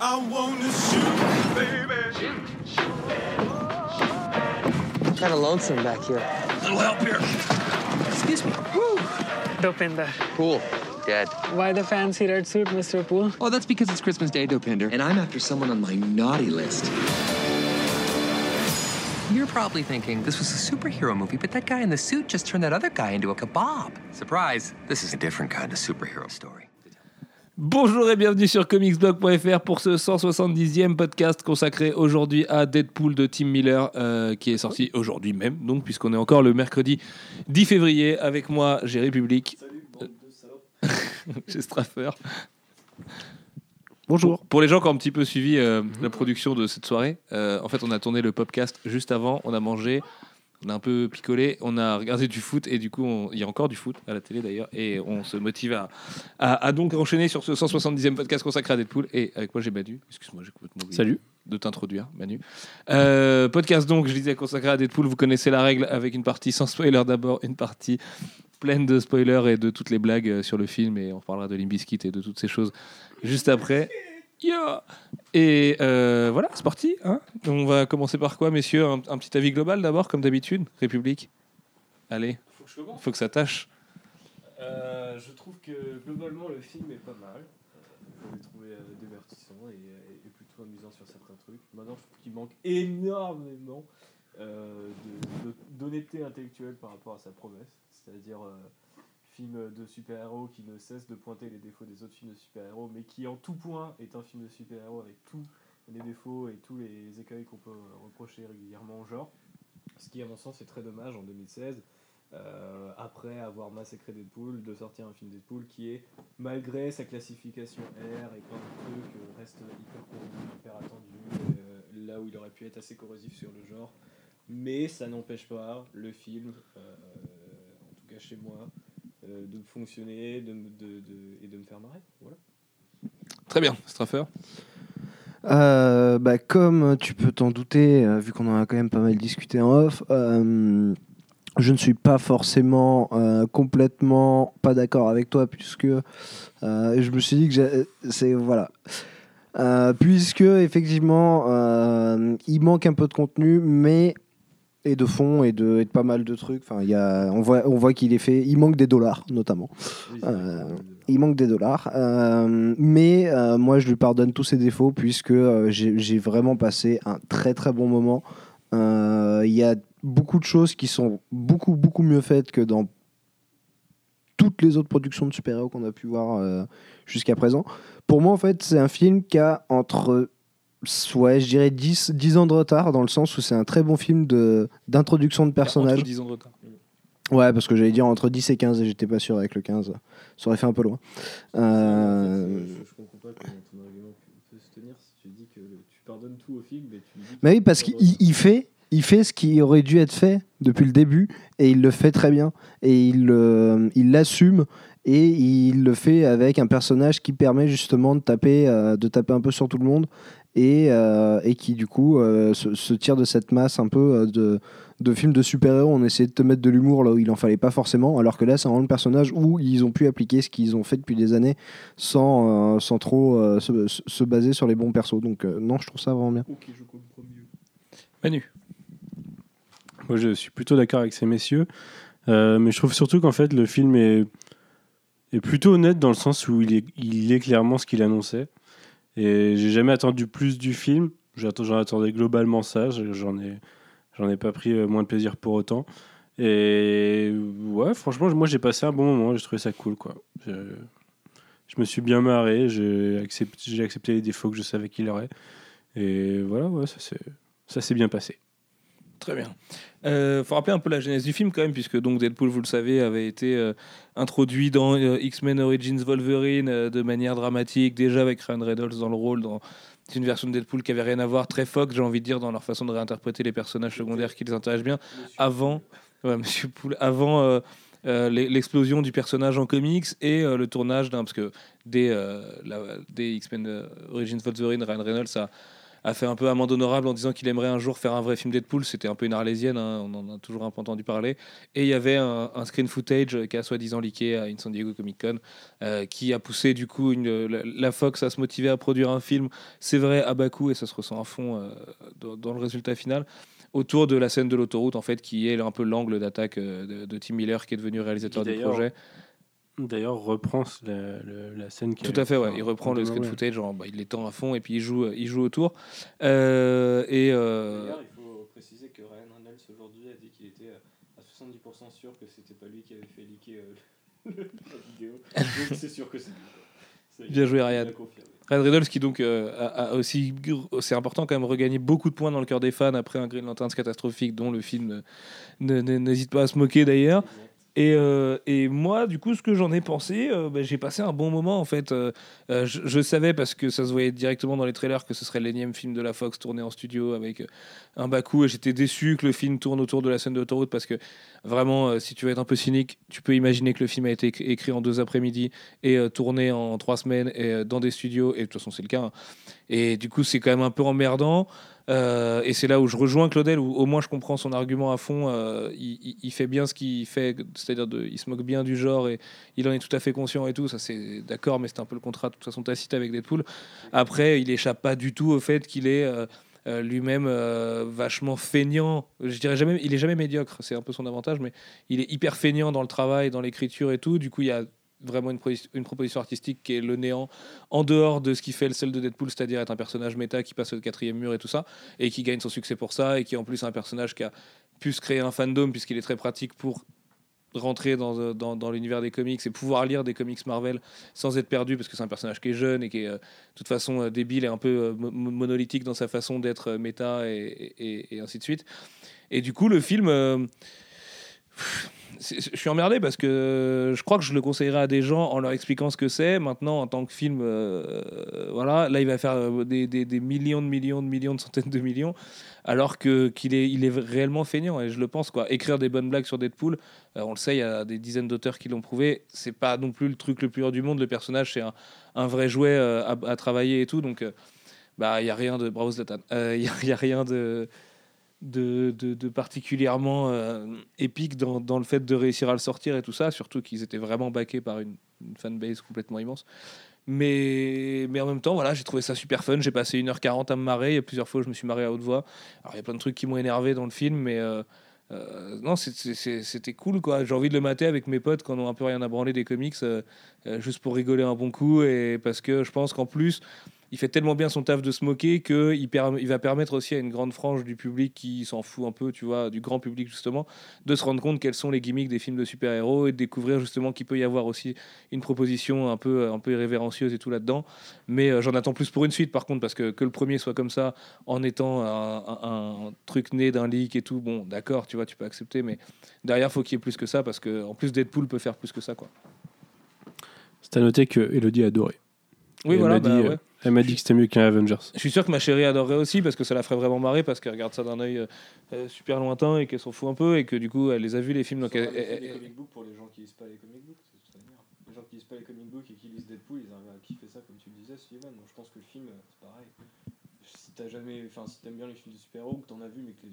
I wanna shoot, baby. Shoot, shoot, Kind of lonesome back here. Little help here. Excuse me. Dopinder. Cool. Dead. Why the fancy red suit, Mr. Poole? Oh, that's because it's Christmas Day, Dopinder, and I'm after someone on my naughty list. You're probably thinking this was a superhero movie, but that guy in the suit just turned that other guy into a kebab. Surprise! This is a different kind of superhero story. Bonjour et bienvenue sur comicsblog.fr pour ce 170e podcast consacré aujourd'hui à Deadpool de Tim Miller euh, qui est sorti aujourd'hui même, donc puisqu'on est encore le mercredi 10 février. Avec moi, j'ai République. j'ai Straffer. Bonjour. Pour, pour les gens qui ont un petit peu suivi euh, la production de cette soirée, euh, en fait, on a tourné le podcast juste avant, on a mangé, on a un peu picolé, on a regardé du foot et du coup, il y a encore du foot à la télé d'ailleurs et on se motive à, à, à donc enchaîner sur ce 170e podcast consacré à Deadpool. Et avec moi, j'ai Manu. Excuse-moi, j'ai complètement oublié Salut. de t'introduire, Manu. Euh, podcast donc, je disais consacré à Deadpool. Vous connaissez la règle avec une partie sans spoiler d'abord, une partie pleine de spoilers et de toutes les blagues euh, sur le film et on parlera de Limbiskit et de toutes ces choses juste après. Yeah et euh, voilà, c'est parti. Hein on va commencer par quoi, messieurs? Un, un petit avis global d'abord, comme d'habitude. République. Allez, il faut que ça tâche. Euh, je trouve que globalement le film est pas mal. Euh, je l'ai trouvé divertissant et, plutôt amusant sur certains trucs. Maintenant, je trouve qu'il manque énormément euh, d'honnêteté intellectuelle par rapport à sa promesse. C'est-à-dire film de super-héros qui ne cesse de pointer les défauts des autres films de super-héros, mais qui en tout point est un film de super-héros avec tous les défauts et tous les écueils qu'on peut reprocher régulièrement au genre. Ce qui, à mon sens, est très dommage en 2016 euh, après avoir massacré Deadpool, de sortir un film Deadpool qui est, malgré sa classification R et plein de trucs, euh, reste hyper connu, hyper attendu, euh, là où il aurait pu être assez corrosif sur le genre. Mais ça n'empêche pas le film, en tout cas chez moi, euh, de fonctionner de, me- de- de- et de me faire marrer. Voilà. Très bien, Straffer. Euh, bah, comme tu peux t'en douter, euh, vu qu'on en a quand même pas mal discuté en off, euh, je ne suis pas forcément euh, complètement pas d'accord avec toi, puisque euh, je me suis dit que j'ai- c'est. Voilà. Euh, puisque, effectivement, euh, il manque un peu de contenu, mais. Et de fond, et de, et de pas mal de trucs. Enfin, il y a, on voit, on voit qu'il est fait. Il manque des dollars, notamment. Oui, Euh, Il manque des dollars. Euh, mais euh, moi, je lui pardonne tous ses défauts puisque j'ai vraiment passé un très très bon moment. Il y a beaucoup de choses qui sont beaucoup beaucoup mieux faites que dans toutes les autres productions de super-héros qu'on a pu voir jusqu'à présent. Pour moi, en fait, c'est un film qui a entre ouais, je dirais 10, 10 ans de retard dans le sens où c'est un très bon film de- d'introduction de personnages. Entre 10 ans de retard. Ouais, parce que j'allais dire entre 10 et 15 et j'étais pas sûr avec le 15. Ça aurait fait un peu loin. Euh, Je, comprends pas comment ton argument peut se tenir si tu dis que tu pardonnes tout au film, mais tu dis. Mais oui, parce qu'il il fait, il fait ce qui aurait dû être fait depuis le début et il le fait très bien et il il l'assume et il le fait avec un personnage qui permet justement de taper, euh, de taper un peu sur tout le monde et, euh, et qui du coup euh, se, se tire de cette masse un peu euh, de, de films de super-héros. On essayait de te mettre de l'humour là où il en fallait pas forcément, alors que là c'est vraiment le personnage où ils ont pu appliquer ce qu'ils ont fait depuis des années sans, euh, sans trop euh, se, se baser sur les bons persos. Donc euh, non, je trouve ça vraiment bien. Ok, je comprends mieux. Manu. Moi, je suis plutôt d'accord avec ces messieurs. Euh, mais je trouve surtout qu'en fait, le film est, est plutôt honnête dans le sens où il est, il est clairement ce qu'il annonçait. Et j'ai jamais attendu plus du film. J'en attendais globalement ça. Je- J'en ai, j'en ai pas pris euh, moins de plaisir pour autant. Et ouais, franchement, moi, j'ai passé un bon moment. J'ai trouvé ça cool, quoi. Je, me suis bien marré. J'ai accepté, les défauts que je savais qu'il aurait. Et voilà, ouais, ça s'est bien passé. Très bien. Euh, faut rappeler un peu la genèse du film quand même, puisque donc Deadpool, vous le savez, avait été euh, introduit dans euh, X-Men Origins Wolverine de manière dramatique, déjà avec Ryan Reynolds dans le rôle. Dans... C'est une version de Deadpool qui avait rien à voir, très Fox, j'ai envie de dire, dans leur façon de réinterpréter les personnages secondaires qui les intéressent bien. Avant, ouais, Monsieur Poul, avant l'e- l'explosion du personnage en comics et le tournage d'un, parce que dès, dès X-Men Origins Wolverine, Ryan Reynolds a a fait un peu amende honorable en disant qu'il aimerait un jour faire un vrai film Deadpool. C'était un peu une arlésienne, hein, on en a toujours un peu entendu parler. Et il y avait un, un screen footage qui a soi-disant leaké à une San Diego Comic Con, euh, qui a poussé du coup une, la, la Fox à se motiver à produire un film, c'est vrai, à bas coût, et ça se ressent à fond euh, dans, dans le résultat final, autour de la scène de l'autoroute, en fait, qui est un peu l'angle d'attaque euh, de, de Tim Miller, qui est devenu réalisateur du projet. D'ailleurs, reprend la, la- la scène qui Tout à fait, ouais. Il reprend le screen ouais. footage, genre, bah, il l'étend à fond et puis il joue, il joue autour. Euh, et euh, D'ailleurs, il faut préciser que Ryan Reynolds aujourd'hui a dit qu'il était euh, à 70% sûr que c'était pas lui qui avait fait leaker euh, le- la vidéo. Donc c'est sûr que c'est lui. Bien joué, Ryan. Ryan Reynolds qui donc euh, a, a aussi, c'est important quand même, regagné beaucoup de points dans le cœur des fans après un Green Lanterns catastrophique dont le film n'hésite pas à se moquer d'ailleurs. Et, euh, et moi, du coup, ce que j'en ai pensé, euh, bah, j'ai passé un bon moment en fait. Euh, je, savais parce que ça se voyait directement dans les trailers que ce serait l'énième film de la Fox tourné en studio avec un bas. Et j'étais déçu que le film tourne autour de la scène d'autoroute parce que vraiment, si tu veux être un peu cynique, tu peux imaginer que le film a été éc- écrit en deux après-midi et tourné en trois semaines dans des studios. Et de toute façon, c'est le cas. hein. Et du coup, c'est quand même un peu emmerdant. Euh, et c'est là où je rejoins Claudel, où au moins je comprends son argument à fond. Euh, il, fait bien ce qu'il fait, c'est-à-dire il se moque bien du genre et il en est tout à fait conscient et tout. Ça, c'est d'accord, mais c'est un peu le contrat de toute façon tacite avec Deadpool. Après, il échappe pas du tout au fait qu'il est euh, lui-même vachement feignant. Je dirais jamais, il est jamais médiocre, c'est un peu son avantage, mais il est hyper feignant dans le travail, dans l'écriture et tout. Du coup, il y a vraiment une, une proposition artistique qui est le néant en dehors de ce qui fait le sel de Deadpool, c'est-à-dire être un personnage méta qui passe le quatrième mur et tout ça, et qui gagne son succès pour ça, et qui en plus un personnage qui a pu se créer un fandom puisqu'il est très pratique pour rentrer dans, euh, dans, dans l'univers des comics et pouvoir lire des comics Marvel sans être perdu parce que c'est un personnage qui est jeune et qui est euh, de toute façon euh, débile et un peu mo- mo- monolithique dans sa façon d'être méta et, ainsi de suite. Et du coup, le film, je suis emmerdé parce que je crois que je le conseillerais à des gens en leur expliquant ce que c'est. Maintenant, en tant que film, euh, voilà, là, il va faire euh, des, millions de millions de millions de centaines de millions, alors que qu'il est, il est réellement feignant. Et je le pense quoi. Écrire des bonnes blagues sur Deadpool, euh, on le sait, il y a des dizaines d'auteurs qui l'ont prouvé. C'est pas non plus le truc le plus dur du monde. Le personnage, c'est un, vrai jouet à, travailler et tout. Donc, bah, il y a rien de bravo Zlatan. Il y, y a rien de de, particulièrement euh, épique dans, le fait de réussir à le sortir et tout ça, surtout qu'ils étaient vraiment backés par une, fanbase complètement immense. Mais, mais en même temps, voilà, j'ai trouvé ça super fun. J'ai passé 1h40 à me marrer. Il y a plusieurs fois, je me suis marré à haute voix. Alors, il y a plein de trucs qui m'ont énervé dans le film, mais euh, euh, non, c'était cool. quoi. J'ai envie de le mater avec mes potes quand on a un peu rien à branler des comics, juste pour rigoler un bon coup. Et parce que je pense qu'en plus, il fait tellement bien son taf de se moquer qu'il perm- il va permettre aussi à une grande frange du public qui s'en fout un peu, tu vois, du grand public justement, de se rendre compte quels sont les gimmicks des films de super-héros et de découvrir justement qu'il peut y avoir aussi une proposition un peu, un peu irrévérencieuse et tout là-dedans. Mais euh, j'en attends plus pour une suite par contre, parce que que le premier soit comme ça, en étant un, un- un truc né d'un leak et tout, bon, d'accord, tu vois, tu peux accepter, mais derrière, faut qu'il y ait plus que ça, parce que en plus, Deadpool peut faire plus que ça, quoi. C'est à noter que Elodie a adoré. Oui, voilà, m'a dit, ouais. Elle m'a dit que c'était mieux qu'un Avengers. Je suis sûr que ma chérie adorerait aussi parce que ça la ferait vraiment marrer parce qu'elle regarde ça d'un œil euh, euh, super lointain et qu'elle s'en fout un peu et que du coup elle les a vus les films donc elle- elle- des elle- comic books pour les gens qui lisent pas les comic books. Les gens qui lisent pas les comic books et qui lisent Deadpool, ils arrivent à kiffer ça comme tu le disais, Steven. Donc je pense que le film, euh, c'est pareil. Si t'as jamais, enfin si t'aimes bien les films de super-héros, que t'en as vu mais que les-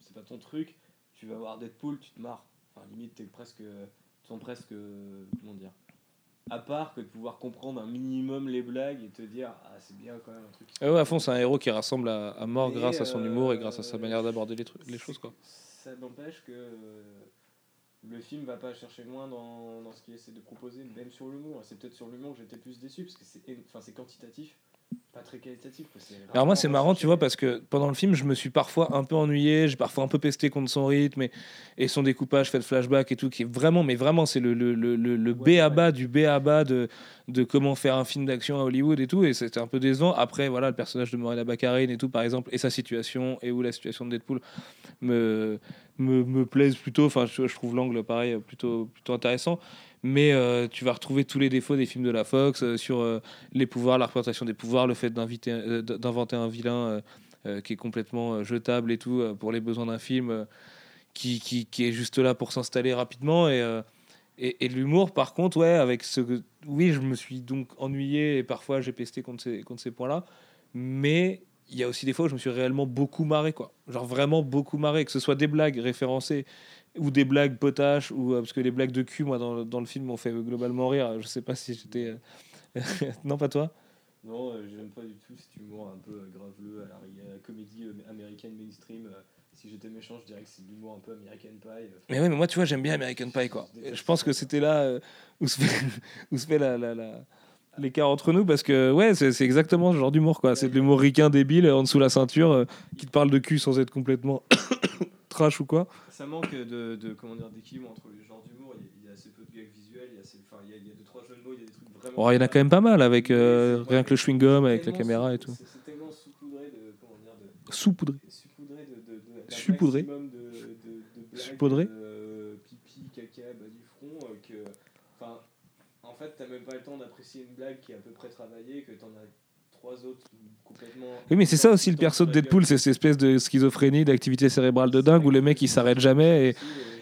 c'est pas ton truc, tu vas voir Deadpool, tu te marres. Enfin limite t'es presque, tu sens presque, comment dire, à part que de pouvoir comprendre un minimum les blagues et te dire ah c'est bien quand même un truc. Ah ouais, à fond c'est un héros qui rassemble à, à mort grâce à son humour et euh, grâce à sa manière d'aborder les, trucs, les choses quoi. Ça n'empêche que euh, le film va pas chercher loin dans, dans ce qu'il essaie de proposer, même sur l'humour. C'est peut-être sur l'humour que j'étais plus déçu parce que c'est enfin, c'est quantitatif, pas très qualitatif. Alors moi c'est marrant tu vois parce que pendant le film je me suis parfois un peu ennuyé, j'ai parfois un peu pesté contre son rythme et, et son découpage fait de flashback et tout qui est vraiment mais vraiment c'est le, le, le, le, le B à bas du B à bas de, de comment faire un film d'action à Hollywood et tout et c'était un peu décevant. Après voilà le personnage de Morena Baccarin et tout par exemple et sa situation et où la situation de Deadpool me, me, me plaisent plutôt. Enfin je, je trouve l'angle pareil plutôt, plutôt intéressant. Mais euh, tu vas retrouver tous les défauts des films de la Fox euh, sur euh, les pouvoirs, la représentation des pouvoirs, le fait d'inventer un vilain qui est complètement jetable et tout pour les besoins d'un film qui, qui, qui est juste là pour s'installer rapidement. Et, et, l'humour par contre ouais avec ce oui je me suis donc ennuyé et parfois j'ai pesté contre ces, contre ces points là mais il y a aussi des fois où je me suis réellement beaucoup marré, quoi. Genre vraiment beaucoup marré, que ce soit des blagues référencées ou des blagues potaches, ou euh, parce que les blagues de cul, moi, dans, le- dans le film, m'ont fait globalement rire. Je sais pas si j'étais. euh, non, pas toi Non, euh, j'aime pas du tout cet humour un peu euh, graveleux à la, comédie américaine mainstream. si j'étais méchant, je dirais que c'est de l'humour un peu American Pie. Mais ouais, mais moi, tu vois, j'aime bien American Pie, quoi. Je pense que c'était là où se fait, où se fait la, la- la- l'écart entre nous, parce que, ouais, c'est exactement ce genre d'humour, quoi. C'est de l'humour ricain débile, en dessous la ceinture, euh, qui te parle de cul sans être complètement trash ou quoi. Ça manque de, de comment dire d'équilibre entre les genres d'humour. Il y, a- il y a assez peu de gags visuels, il y a, assez- enfin, il y a, il y a deux trois jeux de mots, il y a des trucs vraiment. Oh, il y en a quand même pas mal, avec euh, rien que le chewing-gum, avec la caméra et tout. C'est tellement saupoudré de comment dire de Saupoudré. saupoudré de, de, de, de pipi, caca, bas du front, euh, que, enfin, en fait, t'as même pas le temps d'apprécier une blague qui est à peu près travaillée, que t'en as trois autres complètement. Oui, mais c'est ça aussi le perso de Deadpool, c'est cette espèce de schizophrénie, d'activité cérébrale de dingue où le mec il s'arrête jamais. Et,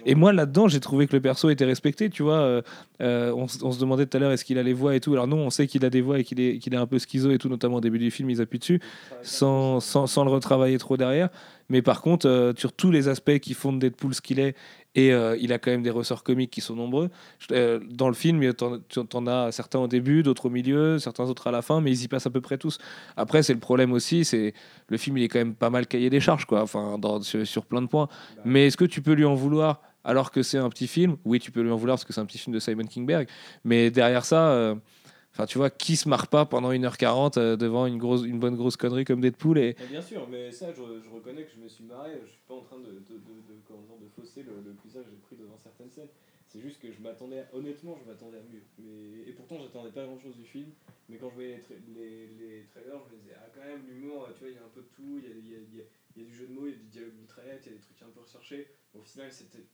et moi là-dedans, j'ai trouvé que le perso était respecté, tu vois. euh, euh, on, se demandait tout à l'heure est-ce qu'il a les voix et tout. Alors non, on sait qu'il a des voix et qu'il est, qu'il est un peu schizo et tout, notamment au début du film, ils appuient dessus, sans, sans, sans le retravailler trop derrière. Mais par contre, euh, sur tous les aspects qui font de Deadpool ce qu'il est, et euh, il a quand même des ressorts comiques qui sont nombreux. Euh, dans le film, t'en en as certains au début, d'autres au milieu, certains autres à la fin, mais ils y passent à peu près tous. Après, c'est le problème aussi, c'est le film, il est quand même pas mal cahier des charges, quoi, enfin, dans- sur, sur plein de points. Mais est-ce que tu peux lui en vouloir alors que c'est un petit film? Oui, tu peux lui en vouloir parce que c'est un petit film de Simon Kingberg. Mais derrière ça, euh, enfin, tu vois, qui se marre pas pendant 1h40 euh, devant une, grosse, une bonne grosse connerie comme Deadpool et... Bien sûr, mais ça, je, reconnais que je me suis marré. Je suis pas en train de, de, de, de, de fausser le, le que j'ai pris devant certaines scènes. C'est juste que je m'attendais, à- honnêtement, je m'attendais à mieux. Mais, et pourtant, j'attendais pas grand chose du film. Mais quand je voyais les, tra- les, trailers, je me disais, ah, quand même, l'humour, tu vois, il y a un peu de tout. Il y a, y, a, y a du jeu de mots, il y a du dialogue mitraillette, il y a des trucs un peu recherchés. Au final, c'était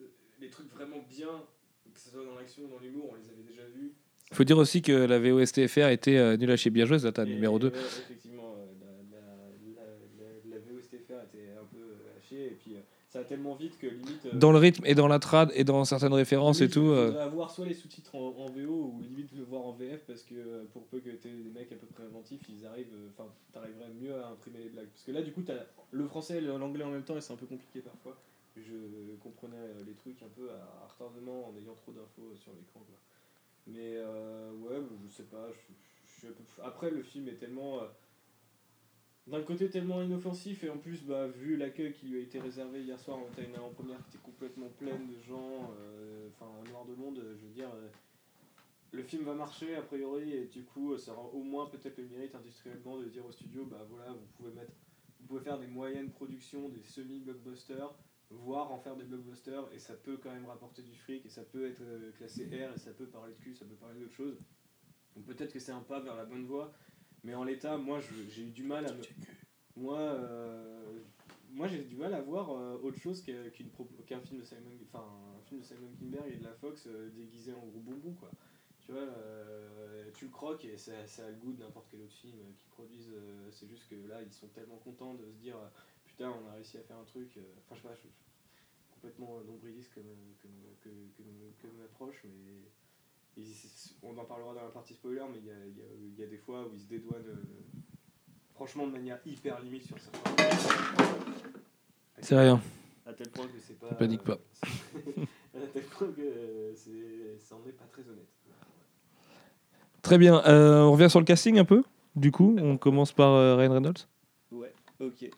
euh, les trucs vraiment bien, que ce soit dans l'action ou dans l'humour, on les avait déjà vus. Il faut dire aussi que la VOSTFR était euh, nulle à chier bien t'as Et- numéro 2. ouais, effectivement, euh, la, la, la, la, la VOSTFR était un peu euh, chier. Et puis, euh, ça a tellement vite que limite. euh, Dans le rythme et dans la trad et dans certaines références et limite, tout. Il euh, faudrait avoir soit les sous-titres en, en VO ou limite le voir en VF parce que euh, pour peu que tu des mecs à peu près inventifs, ils arrivent. euh, Enfin, t'arriverais mieux à imprimer les blagues. Parce que là, du coup, t'as le français et l'anglais en même temps et c'est un peu compliqué parfois. Je comprenais euh, les trucs un peu à, à retardement en ayant trop d'infos euh, sur l'écran. quoi. Mais euh, ouais, je sais pas. je- Après, le film est tellement. euh, d'un côté tellement inoffensif et en plus bah, vu l'accueil qui lui a été réservé hier soir on était une avant-première qui était complètement pleine de gens euh, enfin un noir de monde euh, je veux dire euh, le film va marcher a priori et du coup euh, ça aura au moins peut-être le mérite industriellement de dire au studio bah voilà vous pouvez mettre vous pouvez faire des moyennes productions des semi-blockbusters voire en faire des blockbusters et ça peut quand même rapporter du fric et ça peut être euh, classé R et ça peut parler de cul ça peut parler d'autre chose donc peut-être que c'est un pas vers la bonne voie mais en l'état, moi, j'ai eu du mal à me... Moi, euh, moi j'ai du mal à voir euh, autre chose qu'un film de Simon, enfin un film de Simon Kinberg et de la Fox euh, déguisé en gros bonbon quoi. Tu vois, tu le croques et ça, ça a le goût de n'importe quel autre film qu'ils produisent. c'est juste que là, ils sont tellement contents de se dire putain, on a réussi à faire un truc. euh, Enfin, je sais pas, je- je- complètement nombriliste comme, euh, comme, comme, comme, comme approche, mais on en parlera dans la partie spoiler, mais il y a, il y a- il y a des fois où ils se dédouanent euh, franchement de manière hyper limite sur certains. C'est rien. À tel point que c'est pas. Ne panique pas. à tel point que euh, c'est, ça en est pas très honnête. Très bien. Euh, on revient sur le casting un peu. Du coup, on commence par euh, Ryan Reynolds. Ouais, ok.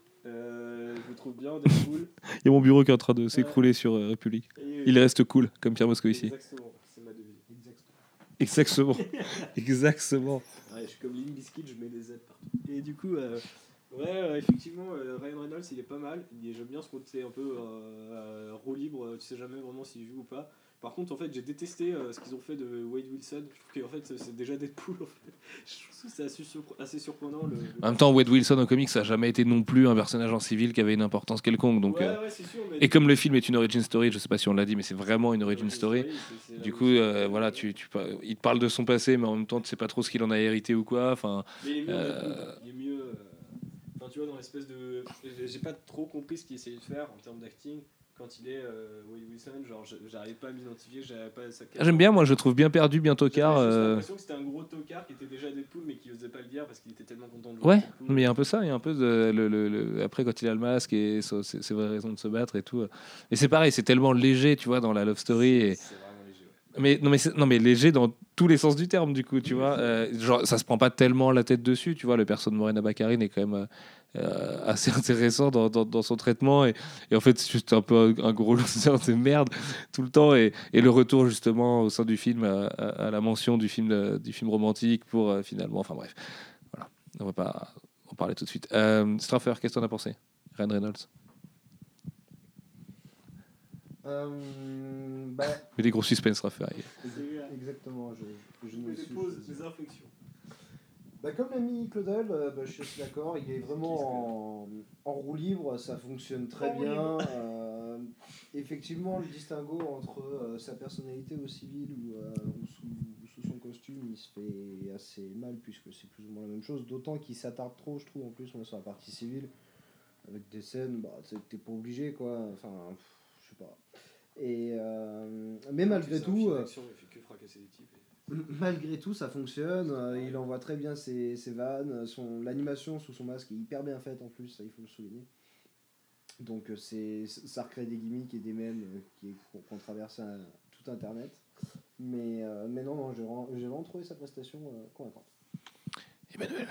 Trouve bien, Deadpool. Il y a mon bureau qui est en train de s'écrouler sur euh, République. Il reste cool, comme Pierre Moscovici. Exactement, c'est ma devise. Exactement. Exactement. Exactement. Ouais, je suis comme Limp Bizkit, je mets des Z partout. Et du coup, euh, ouais, euh, effectivement, euh, Ryan Reynolds, il est pas mal. Il est- J'aime bien ce côté un peu roue libre, tu sais jamais vraiment s'il joue ou pas. Par contre, en fait, j'ai détesté euh, ce qu'ils ont fait de Wade Wilson. Je trouve qu'en fait, c'est- déjà Deadpool. En fait. Je trouve que c'est assez, surpre- assez surprenant. Le, le- En même temps, Wade Wilson au comics, ça n'a jamais été non plus un personnage en civil qui avait une importance quelconque. Donc, ouais, euh, ouais, c'est sûr. Mais Et comme le film est une origin story, je sais pas si on l'a dit, mais c'est vraiment une origin story. Du coup, euh, voilà, tu, tu, par- il te parle de son passé, mais en même temps, tu sais pas trop ce qu'il en a hérité ou quoi. Enfin, Mais il est mieux, Deadpool. Il est mieux. Enfin, tu vois, dans l'espèce de. j'ai- J'ai pas trop compris ce qu'il essayait de faire en termes d'acting. Quand il est euh, Wilson, genre j'arrive pas à m'identifier, j'arrive pas à sa J'aime bien, moi je le trouve bien perdu, bien tocard. juste euh, l'impression que c'était un gros tocard qui était déjà Deadpool mais qui osait pas le dire parce qu'il était tellement content de jouer Ouais, mais il y a un peu ça, il y a un peu de, le, le- le- après quand il a le masque et ses ses vraies raisons de se battre et tout. Et c'est pareil, c'est tellement léger, tu vois, dans la love story. Et... C'est vraiment léger. ouais. Mais non, mais non, mais léger dans tous les sens du terme, du coup, tu vois. Euh, genre, ça se prend pas tellement la tête dessus, tu vois. Le perso de Morena Baccarin est quand même euh, assez intéressant dans, dans, dans son traitement. Et, et en fait, c'est juste un peu un, un gros loser de merde tout le temps. Et, et le retour, justement, au sein du film, à, à- à la mention du film, euh, du film romantique pour euh, finalement. Enfin, bref. Voilà. On va pas en parler tout de suite. Euh, Straffer, qu'est-ce que t'en as pensé? Ryan Reynolds Euh, bah, Mais des gros suspens, Straffer. exactement, je, je Je me pose des inflexions. Bah, comme l'a mis Claudel, euh, bah, je suis d'accord, il est vraiment en, en roue libre, ça fonctionne très En bien. Euh, effectivement, le distinguo entre euh, sa personnalité au civil ou, ou sous, ou sous son costume, il se fait assez mal puisque c'est plus ou moins la même chose. D'autant qu'il s'attarde trop, je trouve, en plus, sur la partie civile, avec des scènes, bah, t'es- pas obligé, quoi. Enfin, je sais pas. Et, mais malgré tout. film d'action, il fait que fracasser des types. Malgré tout, ça fonctionne. euh, il envoie très bien ses, ses vannes. Son, l'animation sous son masque est hyper bien faite en plus, ça il faut le souligner. Donc euh, c'est, ça recrée des gimmicks et des mèmes euh, qui, qu'on, traverse à tout Internet. Mais, euh, mais non, non, j'ai vraiment, j'ai vraiment trouvé sa prestation euh, convaincante. Emmanuel.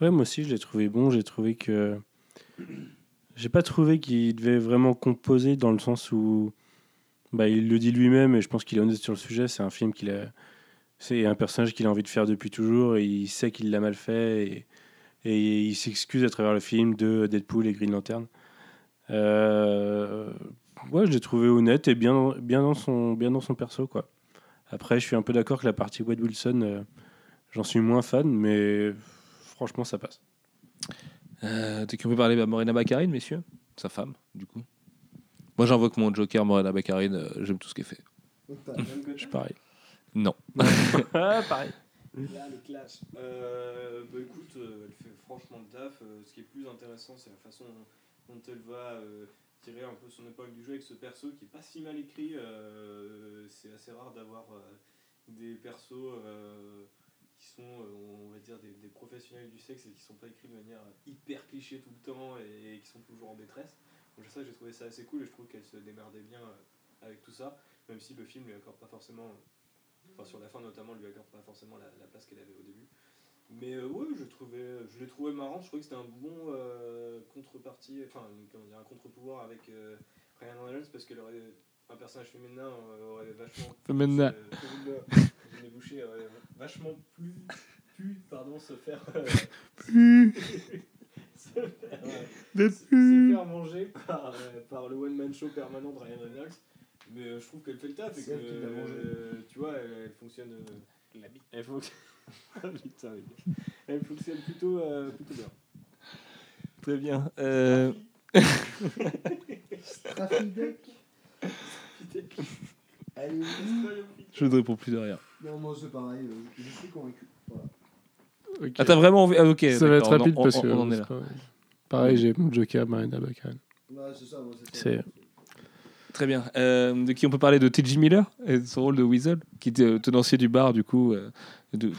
Ouais, moi aussi, je l'ai trouvé bon. J'ai trouvé que. J'ai pas trouvé qu'il devait vraiment composer dans le sens où. Bah, il le dit lui-même et je pense qu'il est honnête sur le sujet. C'est un film qu'il a. C'est un personnage qu'il a envie de faire depuis toujours et il sait qu'il l'a mal fait et, et il s'excuse à travers le film de Deadpool et Green Lantern. Euh, ouais, je l'ai trouvé honnête et bien, bien, dans son, bien dans son perso. Quoi. Après, je suis un peu d'accord que la partie Wade Wilson, euh, j'en suis moins fan, mais franchement, ça passe. Euh, Dès qu'on peut parler de Morena Baccarin, messieurs? Sa femme, du coup? Moi, j'invoque mon Joker, Morena Baccarin. euh, J'aime tout ce qu'elle fait. Je suis pareil. Non. ah, pareil. Là, le clash. Euh, bah écoute, euh, elle fait franchement le taf. Euh, ce qui est plus intéressant, c'est la façon dont elle va euh, tirer un peu son épingle du jeu avec ce perso qui est pas si mal écrit. Euh, c'est assez rare d'avoir euh, des persos euh, qui sont, euh, on va dire, des, des professionnels du sexe et qui sont pas écrits de manière hyper cliché tout le temps et, qui sont toujours en détresse. Donc ça, j'ai trouvé ça assez cool et je trouve qu'elle se démerdait bien euh, avec tout ça, même si le film lui accorde pas forcément enfin sur la fin notamment lui accorde pas forcément la, la place qu'elle avait au début. Mais euh, ouais je trouvais je l'ai trouvé marrant. Je trouvais que c'était un bon euh, contrepartie enfin comment dire un contre-pouvoir avec euh, Ryan Reynolds parce qu'elle aurait un personnage féminin euh, aurait vachement Féminin. euh, féminin, je l'ai bouché, aurait vachement plus pu pardon se faire euh, se faire, euh, se- se faire manger par, euh, par le one man show permanent de Ryan Reynolds mais euh, je trouve qu'elle fait le taf et que elle qui l'a mangé. euh, tu vois elle, elle fonctionne euh, elle fonctionne Ah, putain, les gars. elle fonctionne plutôt euh, plutôt bien Très bien. Euh, Traffic Allez, je ne réponds plus de rien. non, moi c'est pareil, euh, je, suis convaincu. Voilà. Ah, t'as vraiment envie ah, Ok. ça va être d'accord, rapide on- parce que on en est là. c'est pas- pareil, j'ai mon Joker, Marina Baccarin. Ouais, c'est ça, moi c'est ça. C'est- Très bien. Euh, de qui on peut parler de T.J. Miller et de son rôle de Weasel, qui était euh, tenancier du bar, du coup. euh, de, de-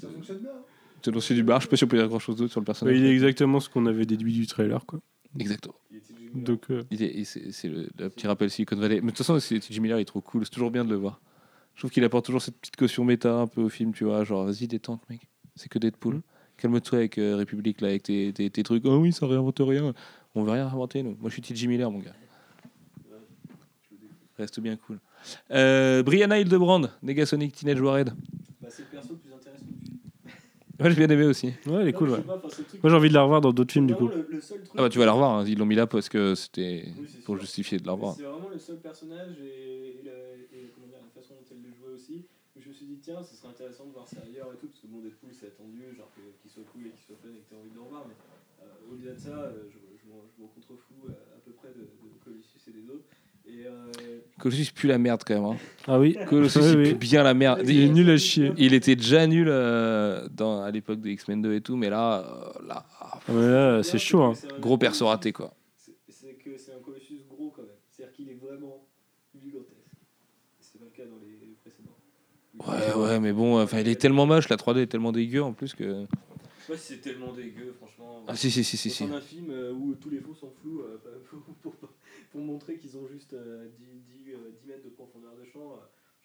Ça fonctionne bien. hein. tenancier du bar, je sais pas si on peut dire grand chose d'autre sur le personnage. il est exactement ce qu'on avait déduit du trailer. Quoi. Exactement. Donc, euh, c'est le, le petit rappel Silicon Valley. Mais de toute façon, T.J. Miller il est trop cool. C'est toujours bien de le voir. Je trouve qu'il apporte toujours cette petite caution méta un peu au film, tu vois. Genre, vas-y, détente, mec. C'est que Deadpool. Calme-toi avec euh, République, là, avec tes, tes, tes trucs. Oh oui, ça réinvente rien. On veut rien inventer, nous. Moi, je suis T.J. Miller, mon gars. Reste bien cool. Euh, Brianna Hildebrand, Negasonic Teenage Warhead. Bah, c'est le perso le plus intéressant du film Ouais, j'ai bien aimé aussi. ouais, elle est Non, cool. je Ouais. sais pas, enfin, c'est le truc- Moi, j'ai envie de la revoir dans d'autres films, du coup. Vraiment, le, le seul truc Ah bah, tu vas la revoir. hein. Ils l'ont mis là parce que c'était Oui, c'est pour sûr. justifier de la revoir. C'est vraiment le seul personnage et, et la, et comment dire, la façon dont elle le jouait aussi. où Je me suis dit, tiens, ce serait intéressant de voir ça ailleurs et tout, parce que bon, Deadpool c'est attendu, genre que- qu'il soit cool et qu'il soit fun et que tu envie de le revoir, mais euh, au-delà de ça, euh, je, je m'en je m'en contrefous à, à peu près de, de Colossus et des autres. Colossus euh, pue la merde quand même. Hein. Ah oui. Colossus oui, pue bien la merde. Il, est nul à chier. Il était déjà nul euh, à l'époque de X-Men 2 et tout, mais là, euh, là, ah, ah, c'est chaud. Hein. Gros perso raté quoi. C'est un Colossus gros quand même. C'est-à-dire qu'il est vraiment gigantesque. C'est pas le cas dans les précédents. Ouais, ouais, mais bon, enfin, il est tellement moche, la 3D est tellement dégueu en plus que. Je sais pas si c'est tellement dégueu, franchement. Ah si si si si. si. un film euh, où tous les faux sont flous pour montrer qu'ils ont juste euh, 10, 10, euh, 10 mètres de profondeur de champ, euh,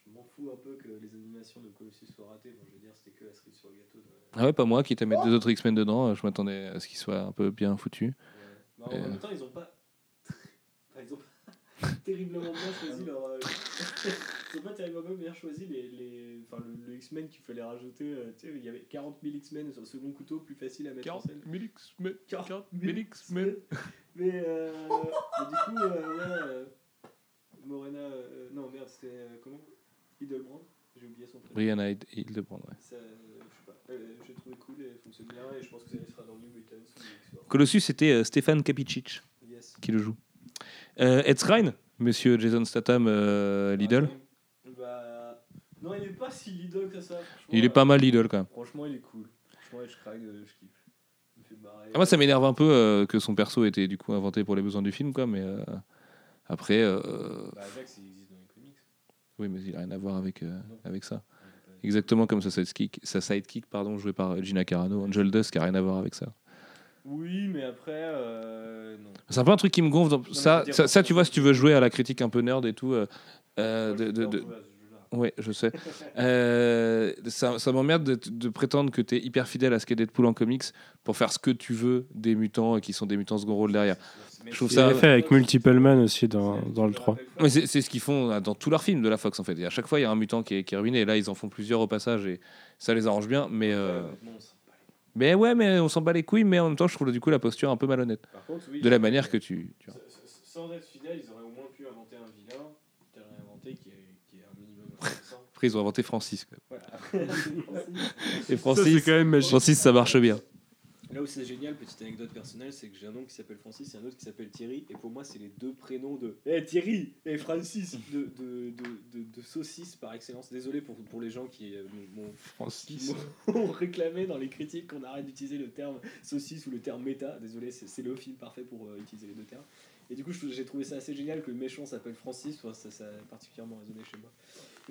je m'en fous un peu que les animations de Colossus soient ratées. Bon, je veux dire, c'était que la cerise sur le gâteau. De... Ah ouais, pas moi, quitte à mettre deux autres X-Men dedans, euh, je m'attendais à ce qu'il soit un peu bien foutu. Bah, en Euh. même temps, ils ont pas. Enfin, terriblement bien choisi leur. euh, ils pas terriblement bien choisi les. les... Enfin, le, le X-Men qu'il fallait rajouter. euh, tu sais, il y avait 40 000 X-Men sur le second couteau, plus facile à mettre en scène. 000 X-Men. 40 000 X-Men. Mais, euh, mais du coup, euh, ouais. euh, Morena. euh, non, merde, c'était. euh, comment? Hildebrand J'ai oublié son prénom. Brian Hyde et Hildebrand, ouais. Ça, euh, je sais pas. J'ai trouvé cool et fonctionne bien et je pense que ça sera dans New Mutants. Colossus, c'était Stéphane Kapicic Yes. qui le joue. Ed Skrein, monsieur Jason Statham, Lidl. Bah, non, il est pas si Lidl que ça. Il est pas mal Lidl quand même. Franchement, il est cool. Franchement, Craig, euh, je kiffe. Il me fait marrer. Ah, moi, ça m'énerve un peu euh, que son perso était du coup inventé pour les besoins du film, quoi, mais euh, après, euh, Bah, Jax, il existe dans les comics. oui, mais il a rien à voir avec, euh, avec ça. Exactement comme sa sidekick, sa sidekick pardon, jouée par Gina Carano, Angel Dust, qui a rien à voir avec ça. Oui, mais après. C'est un peu un truc qui me gonfle. dans- ça, ça, tu vois, si tu veux jouer à la critique un peu nerd et tout, de, de, de- Ouais, je sais. Euh, ça ça m'emmerde de, de prétendre que tu es hyper fidèle à ce qu'est Deadpool en comics pour faire ce que tu veux des mutants et qui sont des mutants second rôle derrière. Je trouve ça- fait avec Multiple Man aussi dans, dans le je 3. rappelle pas. Mais c'est c'est ce qu'ils font euh, dans tous leurs films de la Fox en fait. Et à chaque fois, il y a un mutant qui est, qui est ruiné. Et là, ils en font plusieurs au passage et ça les arrange bien. Mais, euh, mais ouais, mais on s'en bat les couilles. Mais en même temps, je trouve du coup la posture un peu malhonnête. Par contre, oui, De la manière que tu. tu- Sans être fidèle, ils auraient au moins pu inventer un vilain, réinventé, qui est, qui est un minimum intéressant. Après, ils ont inventé Francis. quoi. Voilà. Et Francis, quand même magique. Francis, ça marche bien. Là où c'est génial, petite anecdote personnelle, c'est que j'ai un oncle qui s'appelle Francis et un autre qui s'appelle Thierry. Et pour moi, c'est les deux prénoms de. Eh Thierry Et Francis de, de, de, de, de saucisse par excellence. Désolé pour, pour les gens qui euh, m'ont- réclamé dans les critiques qu'on arrête d'utiliser le terme saucisse ou le terme méta. Désolé, c'est c'est le film parfait pour euh, utiliser les deux termes. Et du coup, j'ai trouvé ça assez génial que le méchant s'appelle Francis. Enfin, ça, ça a particulièrement résonné chez moi.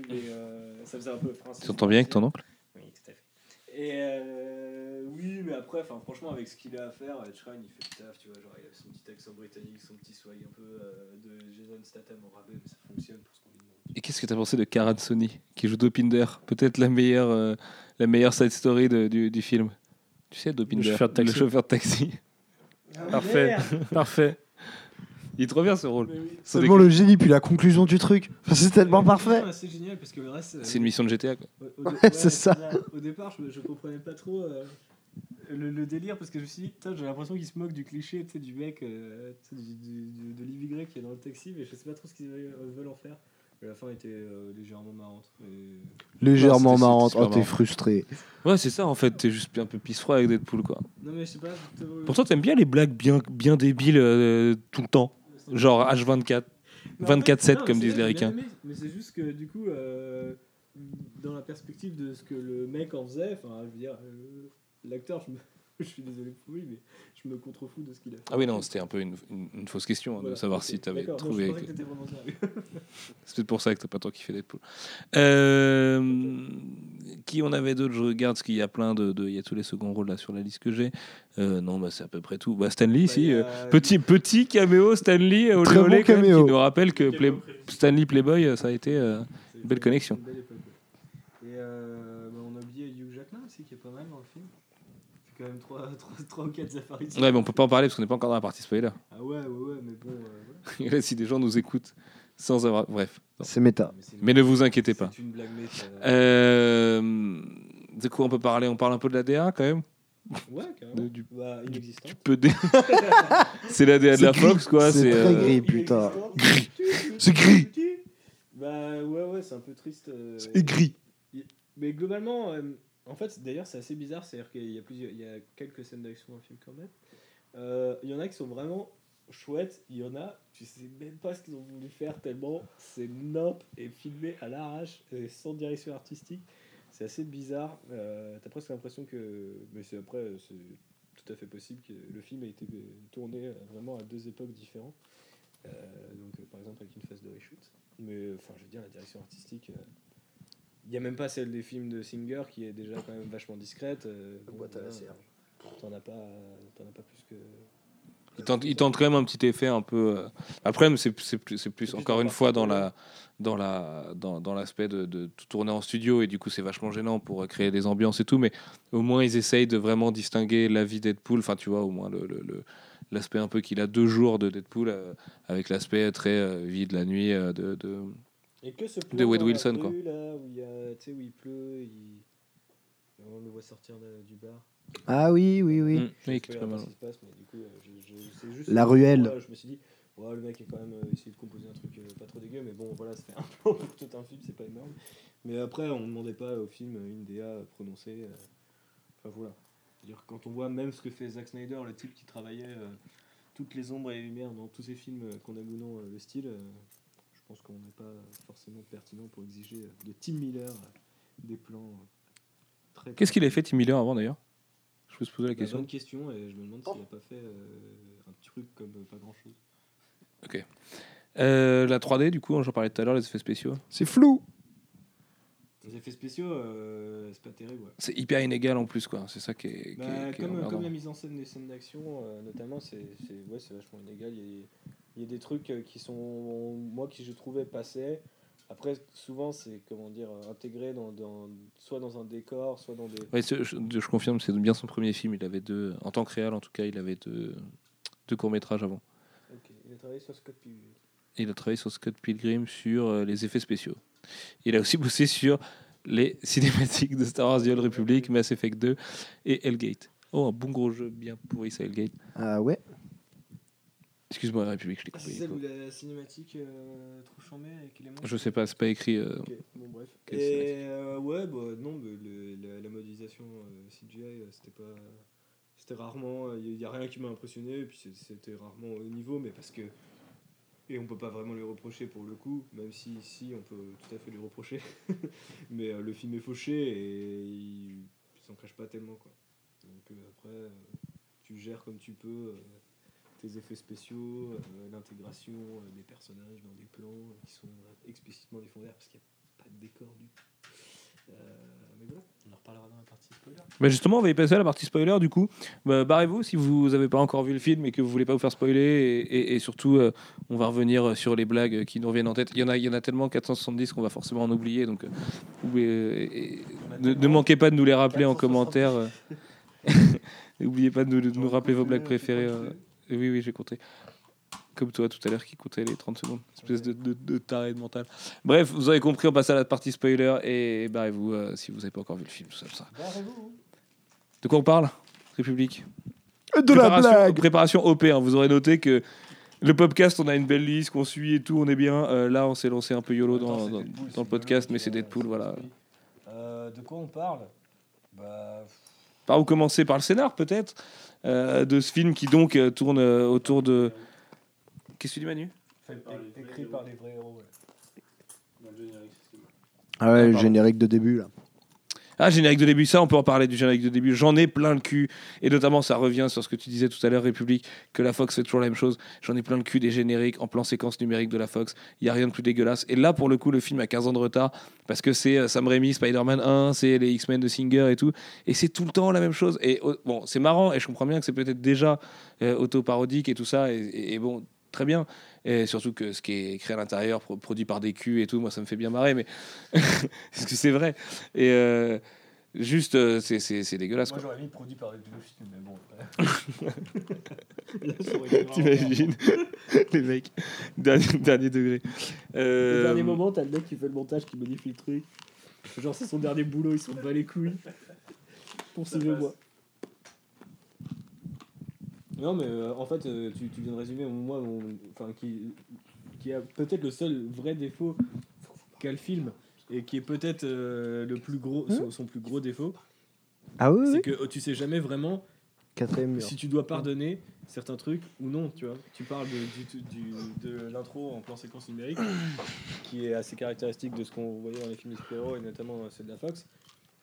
Mais euh, ça faisait un peu Francis. Tu t'entends bien avec ton oncle? Oui, tout à fait. Et euh, oui, mais après, enfin, franchement, avec ce qu'il a à faire, Shrine, il fait le taf, tu vois. Genre, il a son petit accent britannique, son petit swag un peu euh, de Jason Statham au rabais, mais ça fonctionne pour ce qu'on lui demande. Et qu'est-ce que tu as pensé de Karan Sony qui joue Dopinder? Peut-être la meilleure, euh, la meilleure side story de- du, du film. Tu sais, Dopinder, Le chauffeur de taxi. le chauffeur de taxi. Parfait. Parfait. Il est trop bien ce rôle. Oui. Seulement déconner. le génie, puis la conclusion du truc. Enfin, c'est tellement parfait. C'est génial parce que le reste. euh, C'est une mission de GTA. Quoi. Au, au dé- Ouais, c'est ça. Au départ, je, je comprenais pas trop euh, le, le délire parce que je me suis dit, j'ai l'impression qu'il se moque du cliché tu sais, du mec, euh, du, du- du- de l'IVY qui est dans le taxi, mais je sais pas trop ce qu'ils veulent, en faire. La fin était euh, légèrement marrante. Et... Légèrement marrante. Oh, t'es frustré. Ouais, c'est ça en fait. T'es juste un peu pisse-froid avec Deadpool. Quoi. Non, mais je sais pas. Pourtant, t'aimes bien les blagues bien, bien débiles euh, tout le temps. Genre H24. Mais en 24/7, fait, non, comme disent les ricains. Mais c'est juste que du coup, euh, dans la perspective de ce que le mec en faisait, enfin, je veux dire, euh, l'acteur, je, me... je suis désolé pour lui, mais je me contrefous de ce qu'il a fait. Ah oui, non, c'était un peu une, une- une fausse question hein, de savoir si d'accord. Non, trouvé. je pensais que- vraiment sérieux. C'est peut-être pour ça que t'as pas tant kiffé Deadpool. Euh, qui on avait d'autres Je regarde, parce qu'il y a plein de, de- Il y a tous les seconds rôles là sur la liste que j'ai. Euh, non, bah, c'est à peu près tout. Bah, Stanley, Bah, si. euh, Petit, petit caméo Stanley, olé, Très bon même, caméo. qui nous rappelle que Play- Stanley Playboy, euh, ça a été. euh, C'est Belle connexion. une belle ouais. Et euh, bah, on a oublié Hugh Jackman aussi, qui est pas mal dans le film. C'est quand même 3, ou 4 apparitions. Ouais, mais on peut pas en parler parce qu'on n'est pas encore dans la partie spoiler. Ah ouais, ouais, ouais, mais bon. euh, là, si des gens nous écoutent sans avoir. Bref. C'est méta. c'est- Mais ne vous inquiétez pas. C'est une blague méta. Euh, de quoi on peut parler? On parle un peu de la DA quand même? Ouais, carrément. de- du- Bah. Tu peux dé- C'est la DA de la C'est gris. Fox, quoi. C'est très euh, gris, putain. Gris. C'est gris. Bah ouais, ouais, c'est un peu triste. euh, gris. Mais globalement, euh, en fait, d'ailleurs, c'est assez bizarre. C'est-à-dire qu'il y a plusieurs, il y a quelques scènes d'action dans le film quand même. Euh, Il y en a qui sont vraiment chouettes. Il y en a, tu sais même pas ce qu'ils ont voulu faire tellement c'est nimp et filmé à l'arrache et sans direction artistique. C'est assez bizarre. Euh, T'as presque l'impression que, mais c'est après, c'est tout à fait possible que le film ait été tourné vraiment à deux époques différentes. Euh, donc, euh, par exemple, avec une phase de reshoot. Mais enfin, je veux dire, la direction artistique. euh, Il n'y a même pas celle des films de Singer qui est déjà quand même vachement discrète. euh, bon, boîte à voilà, Serge. T'en as pas, t'en as pas plus que. Il tente, il tente quand même un petit effet un peu. euh, Après, c'est plus, encore une fois dans partie la dans la dans, dans l'aspect de, de tout tourner en studio et du coup c'est vachement gênant pour euh, créer des ambiances et tout. Mais au moins ils essayent de vraiment distinguer la vie Deadpool. Enfin, tu vois, au moins le, l'aspect un peu qu'il a deux jours de Deadpool euh, avec l'aspect très euh, vie de la nuit euh, de, de- Et que ce De Wade Wilson, rue, quoi. Là, où il y a, tu sais, où il pleut, il... on le voit sortir de- du bar. Ah oui, oui, oui. Mm, Je oui, pas mal. ce qui se passe, mais du coup, euh, je, je- c'est juste La ruelle. Je me suis dit, ouais, le mec est quand même euh, essayé de composer un truc euh, pas trop dégueu, mais bon, voilà, ça fait un plan pour tout un film, c'est pas énorme. Mais après, on ne demandait pas au film une DA prononcée. euh, Enfin voilà. C'est-à-dire, quand on voit même ce que fait Zack Snyder, le type qui travaillait euh, toutes les ombres et les lumières dans tous ces films, euh, qu'on a ou non euh, le style, euh, je pense qu'on n'est pas forcément pertinent pour exiger euh, de Tim Miller euh, des plans euh, très. Qu'est-ce qu'il a fait Tim Miller avant d'ailleurs? Je peux se poser la question. bonne question et je me demande s'il n'a pas fait euh, un truc comme euh, pas grand chose. Euh, la 3D du coup, j'en parlais tout à l'heure, les effets spéciaux. C'est flou. Les effets spéciaux, euh, c'est pas terrible. Ouais. C'est hyper inégal en plus quoi. C'est ça qui est, qui est- Bah, qui comme, la mise en scène des scènes d'action, euh, notamment, c'est c'est- ouais, c'est vachement inégal. Il y, a, il y a des trucs qui sont, moi, qui je trouvais passaient. Après, souvent, c'est comment dire, euh, intégré dans, dans, soit dans un décor, soit dans des. Ouais, je, je confirme, c'est bien son premier film. Il avait deux, en tant que réel en tout cas, il avait deux, deux courts métrages avant. Il a travaillé sur Scott Pilgrim. Il a travaillé sur Scott Pilgrim sur euh, les effets spéciaux. Il a aussi bossé sur les cinématiques de Star Wars The Old Republic, Mass Effect 2 et Hellgate. Oh, un bon gros jeu bien pourri ça, Hellgate. Ah ouais. Excuse-moi, la République, je l'ai c'est coupé. celle où la cinématique euh, trop chambée avec les monstres Je sais pas, c'est pas écrit. euh, Ok, bon bref. Quelle Et euh, ouais, bah non, mais le- la, la modélisation euh, CGI, euh, c'était pas. C'était rarement. Il n'y a, rien qui m'a impressionné, et puis c'est- c'était rarement au niveau, mais parce que. Et on peut pas vraiment lui reprocher pour le coup, même si ici on peut tout à fait lui reprocher. mais le film est fauché et il, il s'en cache pas tellement quoi. Donc après, tu gères comme tu peux tes effets spéciaux, euh, l'intégration euh, des personnages dans des plans euh, qui sont euh, explicitement des fonds verts parce qu'il n'y a pas de décor du tout. Euh, mais voilà, on en reparlera dans la partie spoiler. Bah justement, on va y passer à la partie spoiler du coup. Bah, Barrez-vous si vous n'avez pas encore vu le film et que vous voulez pas vous faire spoiler. Et, et- et surtout, euh, on va revenir sur les blagues qui nous reviennent en tête. Il y en a, il y en a tellement 470 qu'on va forcément en oublier. Donc, euh, et- ne, ne manquez pas de nous les rappeler en 470. commentaire. N'oubliez pas de nous, de nous rappeler vos blagues préférées. Oui, oui, j'ai compté. Comme toi tout à l'heure qui comptait les 30 secondes. Espèce de, de, de taré de mental. Bref, vous avez compris, on passe à la partie spoiler. Et barrez-vous euh, si vous n'avez pas encore vu le film. Tout ça, tout ça. De quoi on parle République? De la blague. préparation OP, hein. vous aurez noté que le podcast, on a une belle liste qu'on suit et tout, on est bien. Euh, là, on s'est lancé un peu YOLO dans, dans- dans le podcast, mais c'est Deadpool, voilà. Euh, de quoi on parle? Bah. Par où commencer? Par le scénar, peut-être? De ce film qui donc euh, tourne euh, autour de. Qu'est-ce que tu dis, Manu? Écrit par les vrais héros. Ah ouais, le pardon. générique de début là. Ah, générique de début, ça, on peut en parler du générique de début. J'en ai plein le cul. Et notamment, ça revient sur ce que tu disais tout à l'heure, République, que la Fox fait toujours la même chose. J'en ai plein le cul des génériques en plan séquence numérique de la Fox. Il n'y a rien de plus dégueulasse. Et là, pour le coup, le film a 15 ans de retard parce que c'est euh, Sam Raimi, Spider-Man 1, c'est les X-Men de Singer et tout. Et c'est tout le temps la même chose. Et oh, bon, c'est marrant et je comprends bien que c'est peut-être déjà euh, auto-parodique et tout ça. Et, bon, très bien. Et surtout que ce qui est créé à l'intérieur, pro- produit par des culs et tout, moi, ça me fait bien marrer. Mais parce que c'est vrai. Et. euh, Juste, euh, c'est- c'est c'est dégueulasse. Moi Quoi. j'aurais mis produit par les pédophiles, mais bon. T'imagines Les mecs, dernier, dernier degré. Au Euh, dernier moment, t'as le mec qui fait le montage, qui modifie le truc. Genre, c'est son dernier boulot, il s'en bat les couilles. Pour sauver moi. Non, mais euh, en fait, euh, tu, tu viens de résumer, moi, mon- enfin, qui, qui a peut-être le seul vrai défaut qu'a le film, et qui est peut-être euh, le plus gros, son, son plus gros défaut, Ah oui, c'est oui. que euh, tu sais jamais vraiment Quatrième si tu dois pardonner certains trucs ou non, tu vois. Tu parles de, du- du- de l'intro en plan séquence numérique, qui est assez caractéristique de ce qu'on voyait dans les films de super-héros et notamment ceux de la Fox.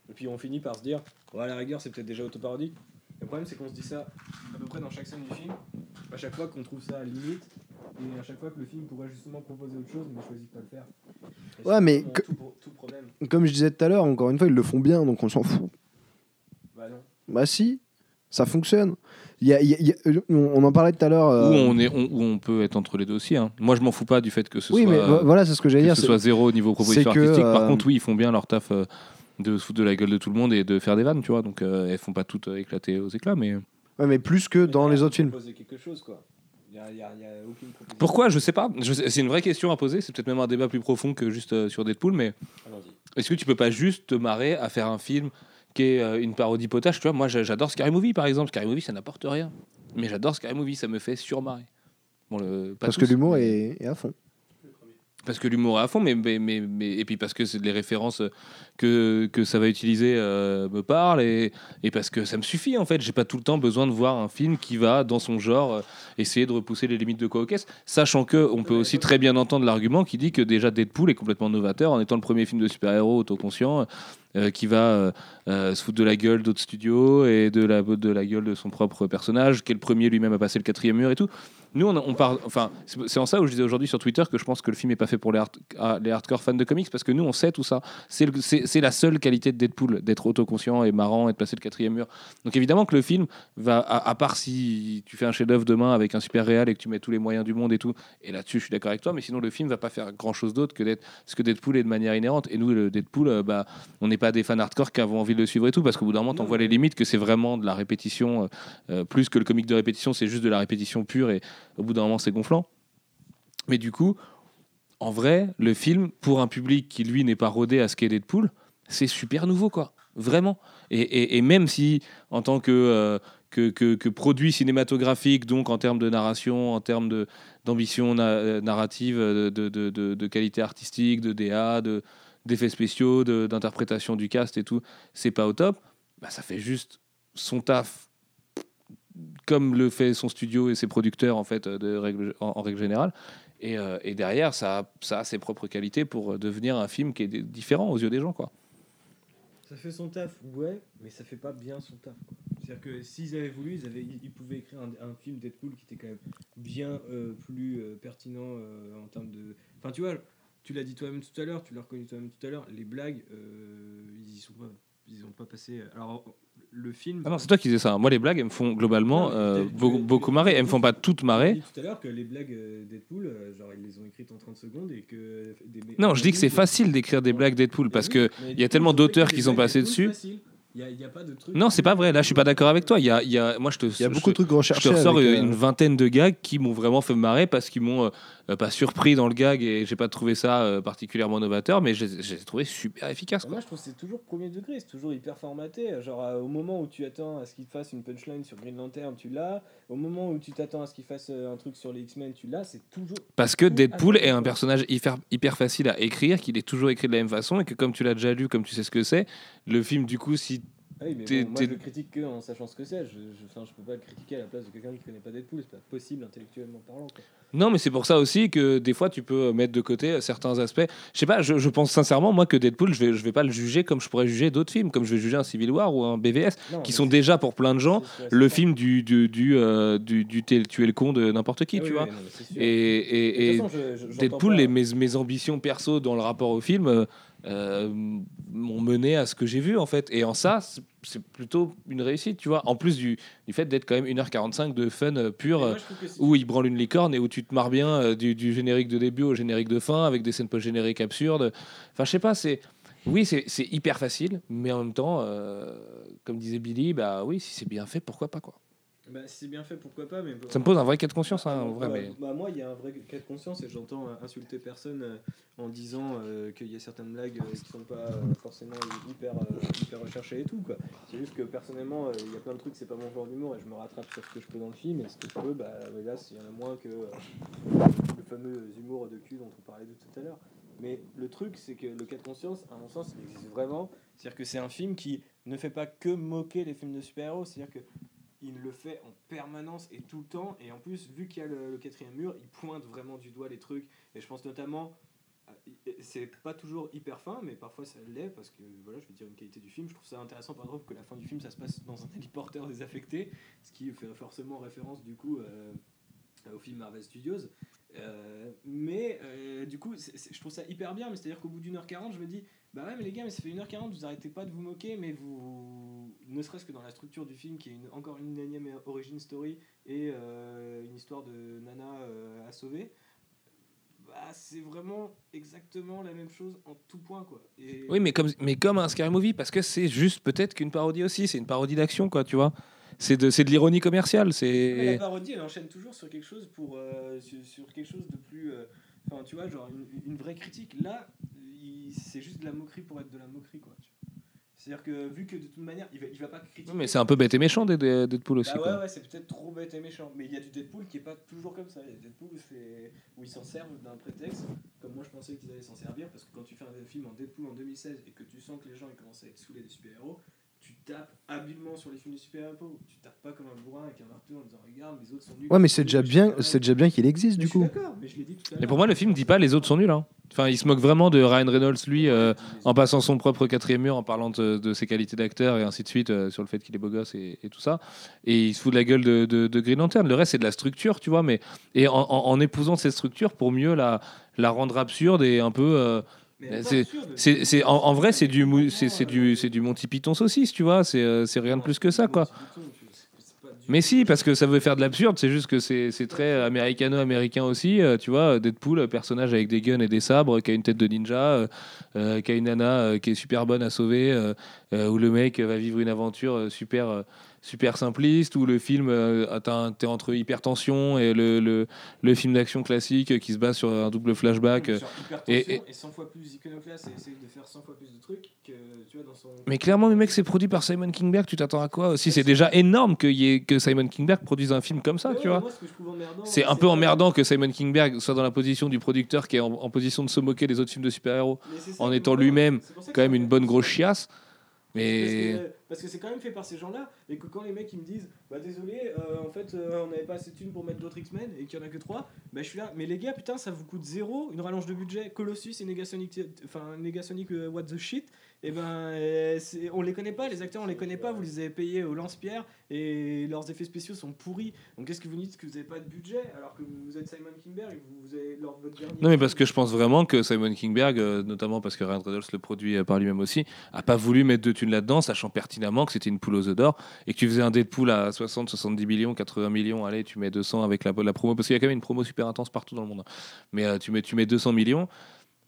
Et puis on finit par se dire, ouais, à la rigueur, c'est peut-être déjà autoparodique. Le problème, c'est qu'on se dit ça à peu près dans chaque scène du film, à chaque fois qu'on trouve ça limite, et à chaque fois que le film pourrait justement proposer autre chose, mais choisit de pas le faire. Et Ouais, mais vraiment que- tout, pro- tout problème. Comme je disais tout à l'heure, encore une fois, ils le font bien, donc on s'en fout. Bah non. Bah si, ça fonctionne. Il y a- il y a- il y a- on en parlait tout à l'heure. euh, Où, on est, on, où on peut être entre les deux aussi. hein. Moi, je m'en fous pas du fait que ce oui, soit, mais vo- voilà, c'est ce que j'allais que dire. ce c'est- soit zéro au niveau proposition que, artistique. Par euh, contre, oui, ils font bien leur taf euh, de se foutre de la gueule de tout le monde et de faire des vannes, tu vois. Donc, euh, elles font pas toutes euh, éclater aux éclats, mais. Ouais, mais plus que dans les autres films. Proposer quelque chose, quoi. Il y a, il y a- il y a aucune proposition. Pourquoi? Je sais pas. C'est une vraie question à poser. C'est peut-être même un débat plus profond que juste euh, sur Deadpool, mais est-ce que tu peux pas juste te marrer à faire un film qui est euh, une parodie potage Tu vois, moi, j'a- j'adore Scary Movie, par exemple. Scary Movie, ça n'apporte rien. Mais j'adore Scary Movie, ça me fait surmarrer. Bon, le, pas Parce tous, que l'humour mais- est, est à fond. Parce que l'humour est à fond, mais, mais, mais, mais- et puis parce que c'est les références que, que ça va utiliser euh, me parlent, et, et parce que ça me suffit en fait. J'ai pas tout le temps besoin de voir un film qui va, dans son genre, euh, essayer de repousser les limites de caisse, sachant que on peut aussi très bien entendre l'argument qui dit que déjà Deadpool est complètement novateur en étant le premier film de super-héros autoconscient. Euh, qui va euh, euh, se foutre de la gueule d'autres studios et de la, de la gueule de son propre personnage, qui est le premier lui-même à passer le quatrième mur et tout. Nous, on, on parle, enfin, c'est en ça où je disais aujourd'hui sur Twitter que je pense que le film est pas fait pour les, ah, les hardcore fans de comics parce que nous, on sait tout ça. C'est la seule qualité de Deadpool, d'être autoconscient et marrant et de passer le quatrième mur. Donc évidemment que le film va, à, part si tu fais un chef-d'œuvre demain avec un super réal et que tu mets tous les moyens du monde et tout, et là-dessus, je suis d'accord avec toi, mais sinon le film va pas faire grand-chose d'autre que d'être ce que Deadpool est de manière inhérente. Et nous, le Deadpool, euh, bah, on n'est pas des fans hardcore qui avons envie de le suivre et tout, parce qu'au bout d'un moment, on voit les limites que c'est vraiment de la répétition, euh, euh, plus que le comique de répétition, c'est juste de la répétition pure et au bout d'un moment, c'est gonflant. Mais du coup, en vrai, le film, pour un public qui, lui, n'est pas rodé à ce qu'est Deadpool, c'est super nouveau, quoi. Vraiment. Et, et- et même si, en tant que, euh, que, que- que produit cinématographique, donc en termes de narration, en termes de- d'ambition na- narrative, de, de, de- de qualité artistique, de DA, de- d'effets spéciaux, d'interprétation du cast et tout, c'est pas au top, bah, ça fait juste son taf comme le fait son studio et ses producteurs en fait règle, en, règle générale et, euh, et derrière ça a, ça a ses propres qualités pour devenir un film qui est différent aux yeux des gens quoi Ça fait son taf, ouais, mais ça fait pas bien son taf. C'est-à-dire que s'ils avaient voulu, ils, avaient, ils, pouvaient écrire un, un film Deadpool qui était quand même bien euh, plus euh, pertinent euh, en termes de. Enfin, tu vois, tu l'as dit toi-même tout à l'heure, tu l'as reconnu toi-même tout à l'heure, les blagues, euh, ils y sont pas. Ils ont pas passé. Alors, le film. ah non c'est toi qui disais ça moi les blagues elles me font globalement euh, tu- tu- beaucoup, tu- beaucoup tu- marrer tu- elles me font pas toutes Tu marrer dit tout à l'heure que les blagues euh, Deadpool, genre ils les ont écrites en 30 secondes et que. Des, non je dis que c'est facile d'écrire des blagues Deadpool parce que il y a tellement d'auteurs qui sont passés dessus. Y a, y a pas de truc. non c'est pas vrai là je suis pas d'accord avec toi il y a, il y a moi je te Il y a je beaucoup de trucs Je recherchés. te ressors avec, euh, une vingtaine de gags qui m'ont vraiment fait marrer parce qu'ils m'ont pas surpris dans le gag et j'ai pas trouvé ça euh, particulièrement novateur, mais j'ai trouvé super efficace. Quoi. Moi, je trouve que c'est toujours premier degré, c'est toujours hyper formaté. Genre, euh, au moment où tu attends à ce qu'il fasse une punchline sur Green Lantern, tu l'as. Au moment où tu t'attends à ce qu'il fasse euh, un truc sur les X-Men, tu l'as. C'est toujours. Parce que Deadpool est un personnage hyper, hyper facile à écrire, qu'il est toujours écrit de la même façon et que comme tu l'as déjà lu, comme tu sais ce que c'est, le film du coup, si Ah oui, mais bon, moi, je le critique que en sachant ce que c'est. Je, je peux pas le critiquer à la place de quelqu'un qui connaît pas Deadpool. C'est pas possible intellectuellement parlant. Quoi. Non, mais c'est pour ça aussi que des fois tu peux mettre de côté certains aspects. Je sais pas, je, je pense sincèrement, moi, que Deadpool, je vais, je vais pas le juger comme je pourrais juger d'autres films, comme je vais juger un Civil War ou un BVS, Non, qui sont déjà pour plein de gens le film du, du, du, euh, du, du t'es- tuer le con de n'importe qui, Ah tu oui, vois. oui, non. Et, et, et De façon, je- Deadpool, les, mes, mes ambitions perso dans le rapport au film euh, euh, m'ont mené à ce que j'ai vu en fait. Et en ça, c'est- plutôt une réussite, tu vois. En plus du, du fait d'être quand même 1h45 de fun euh, pur. Euh, où il branle une licorne et où tu te marres bien euh, du, du générique de début au générique de fin avec des scènes post-génériques absurdes. Enfin, je sais pas, c'est. Oui, c'est c'est hyper facile, mais en même temps, comme disait Billy, bah oui, si c'est bien fait, pourquoi pas quoi. Bah, si c'est bien fait, pourquoi pas. Mais Ça me pose un vrai cas de conscience, hein, Ah, en vrai, bah, mais. bah, moi, il y a un vrai cas de conscience et j'entends euh, insulter personne euh, en disant euh, qu'il y a certaines blagues euh, qui sont pas forcément hyper, hyper recherchées et tout. quoi. C'est juste que personnellement, il y a plein de trucs, c'est pas mon genre d'humour et je me rattrape sur ce que je peux dans le film. Et ce que je peux, bah, hélas, il y en a moins que le fameux humour de cul dont on parlait de tout à l'heure. Mais le truc, c'est que le cas de conscience, à mon sens, il existe vraiment. C'est-à-dire que c'est un film qui ne fait pas que moquer les films de super-héros. C'est-à-dire que il le fait en permanence et tout le temps. Et en plus, vu qu'il y a le, quatrième mur, il pointe vraiment du doigt les trucs. Et je pense notamment, à- c'est pas toujours hyper fin, mais parfois ça l'est parce que voilà, je vais dire une qualité du film. Je trouve ça intéressant par exemple que la fin du film ça se passe dans un héliporteur désaffecté, ce qui fait forcément référence du coup euh, euh, au film Marvel Studios. Euh, mais euh, du coup, c'est- c'est- je trouve ça hyper bien. Mais c'est-à-dire qu'au bout d'une heure quarante, je me dis, bah ouais, mais les gars, mais ça fait une heure quarante, vous arrêtez pas de vous moquer, mais vous, ne serait-ce que dans la structure du film, qui est une- encore une énième origin story et euh, une histoire de nana euh, à sauver, bah c'est vraiment exactement la même chose en tout point, quoi. Et Oui, mais comme, mais comme un scary movie, parce que c'est juste peut-être qu'une parodie aussi, c'est une parodie d'action, quoi, tu vois. C'est de, c'est de l'ironie commerciale, Mais la c'est... parodie, elle enchaîne toujours sur quelque chose pour euh, sur, sur quelque chose de plus, euh, enfin tu vois, genre une, une vraie critique. Là, c'est juste de la moquerie pour être de la moquerie, quoi. tu vois. C'est-à-dire que vu que de toute manière, il va, il va pas critiquer. Oui, mais c'est un peu bête et méchant d'être- Deadpool aussi, Bah quoi. ouais, ouais, c'est peut-être trop bête et méchant. Mais il y a du Deadpool qui est pas toujours comme ça. Il y a Deadpool où, c'est- où ils s'en servent d'un prétexte, comme moi je pensais qu'ils allaient s'en servir, parce que quand tu fais un film en Deadpool en 2016 et que tu sens que les gens ils commencent à être saoulés des super-héros, tu tapes habilement sur les films de super-héros. Tu tapes pas comme un bourrin avec un marteau en disant regarde, les autres sont nuls. Ouais, mais c'est déjà bien, c'est déjà bien qu'il existe Mais du coup. d'accord, mais je l'ai dit tout à Mais l'heure. pour moi, le film dit pas les autres sont nuls. Hein. Enfin, il se moque vraiment de Ryan Reynolds, lui, euh, en passant son propre quatrième mur, en parlant de, de ses qualités d'acteur et ainsi de suite, euh, sur le fait qu'il est beau gosse et, et tout ça. Et il se fout de la gueule de, de, de Green Lantern. Le reste, c'est de la structure, tu vois, mais et en, en, en épousant cette structure pour mieux la, la rendre absurde et un peu. euh, C'est- en, en vrai, c'est du, c'est, du, c'est du Monty Python saucisse, tu vois. C'est, euh, c'est rien de plus que ça, quoi. Mais si, parce que ça veut faire de l'absurde, c'est juste que c'est très américano-américain aussi, euh, tu vois. Deadpool, euh, personnage avec des guns et des sabres, qui a une tête de ninja, euh, qui a une nana euh, qui est super bonne à sauver, où le mec va vivre une aventure super, super simpliste, où le film, euh, t'es entre hypertension et le, le, le film d'action classique qui se base sur un double flashback. Sur et- et- et, 100 fois plus iconoclaste et essayer de faire 100 fois plus de trucs que tu vois dans son. Mais clairement, le mec, c'est produit par Simon Kingberg, tu t'attends à quoi aussi? C'est déjà énorme qu'il y ait, que Simon Kingberg produise un film comme ça, Ouais, tu ouais, vois. ce que C'est un peu emmerdant que Simon Kingberg soit dans la position du producteur qui est en, en position de se moquer des autres films de super-héros, en que- étant lui-même que quand même une bonne grosse chiasse. Mais Parce que c'est quand même fait par ces gens-là, et que quand les mecs ils me disent Bah désolé, euh, en fait euh, on n'avait pas assez de thunes pour mettre d'autres X-Men et qu'il y en a que 3, bah je suis là, mais les gars, putain, ça vous coûte zéro, une rallonge de budget, Colossus et Negasonic, enfin Negasonic euh, What the shit, et ben euh, c'est- on les connaît pas, les acteurs on les connaît pas, vous les avez payés au lance-pierre et leurs effets spéciaux sont pourris, donc qu'est-ce que vous dites que vous avez pas de budget alors que vous êtes Simon Kingberg et vous, avez de votre dernier. non, mais parce que je pense vraiment que Simon Kingberg, euh, notamment parce que Ryan Reynolds le produit euh, par lui-même aussi, a pas voulu mettre de thunes là-dedans, sachant pertinemment que c'était une poule aux œufs d'or et que tu faisais un Deadpool à 60, 70 millions, 80 millions, allez, tu mets 200 avec la, la promo, parce qu'il y a quand même une promo super intense partout dans le monde. Mais euh, tu, mets, tu mets 200 millions.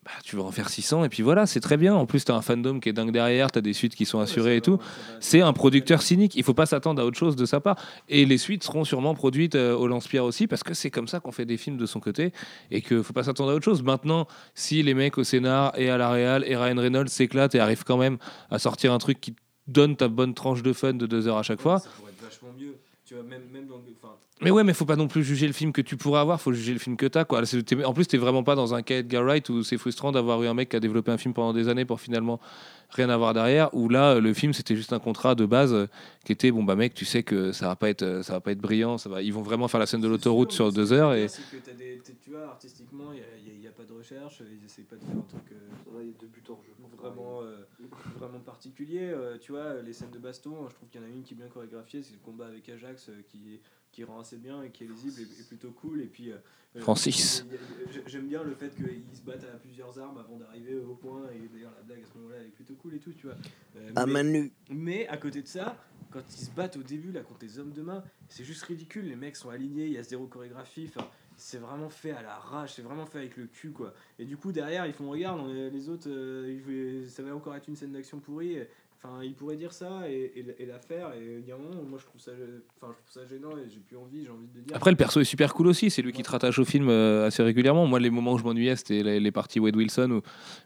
Bah, tu vas en faire 600 et puis voilà, c'est très bien. En plus, tu as un fandom qui est dingue derrière, tu as des suites qui sont assurées et tout. C'est un producteur cynique. Il faut pas s'attendre à autre chose de sa part. Et les suites seront sûrement produites euh, au lance-pierre aussi, parce que c'est comme ça qu'on fait des films de son côté et qu'il faut pas s'attendre à autre chose. Maintenant, si les mecs au scénar et à la réal et Ryan Reynolds s'éclatent et arrivent quand même à sortir un truc qui donne ta bonne tranche de fun de deux heures à chaque fois. Ça pourrait être vachement mieux, tu vois, même, même dans. Enfin, Mais ouais, mais faut pas non plus juger le film que tu pourrais avoir, faut juger le film que t'as. Quoi. En plus, t'es vraiment pas dans un cas Edgar Wright où c'est frustrant d'avoir eu un mec qui a développé un film pendant des années pour finalement rien avoir derrière. Où là, le film c'était juste un contrat de base euh, qui était bon bah mec, tu sais que ça va pas être, euh, ça va pas être brillant, ça va, ils vont vraiment faire la scène de l'autoroute sur deux heures et que des- tu vois, artistiquement, il n'y a, pas de recherche, ils essayent pas de faire un truc euh, vraiment, euh, vraiment particulier. euh, tu vois, les scènes de baston, je trouve qu'il y en a une qui est bien chorégraphiée, c'est le combat avec Ajax euh, qui, qui rend assez bien et qui est lisible et, et plutôt cool. Et puis, Francis. J'aime bien le fait qu'ils se battent à plusieurs armes avant d'arriver au point, et d'ailleurs la blague à ce moment-là elle est plutôt cool et tout, tu vois. Euh, À mais- main nue. mais à côté de ça, quand ils se battent au début là contre les hommes de main, c'est juste ridicule. Les mecs sont alignés, il y a zéro chorégraphie. Enfin, c'est vraiment fait à la rage, c'est vraiment fait avec le cul quoi. Et du coup derrière ils font regarde, on est- les autres, euh, ça va encore être une scène d'action pourrie. Enfin, ils pourraient dire ça et, et, et la faire. Et il y a un moment, moi je trouve ça, enfin, je trouve ça gênant et j'ai plus envie, j'ai envie de dire. Après, le perso est super cool aussi. C'est lui qui te rattache au film euh, assez régulièrement. Moi, les moments où je m'ennuyais, c'était les, les parties Wade Wilson où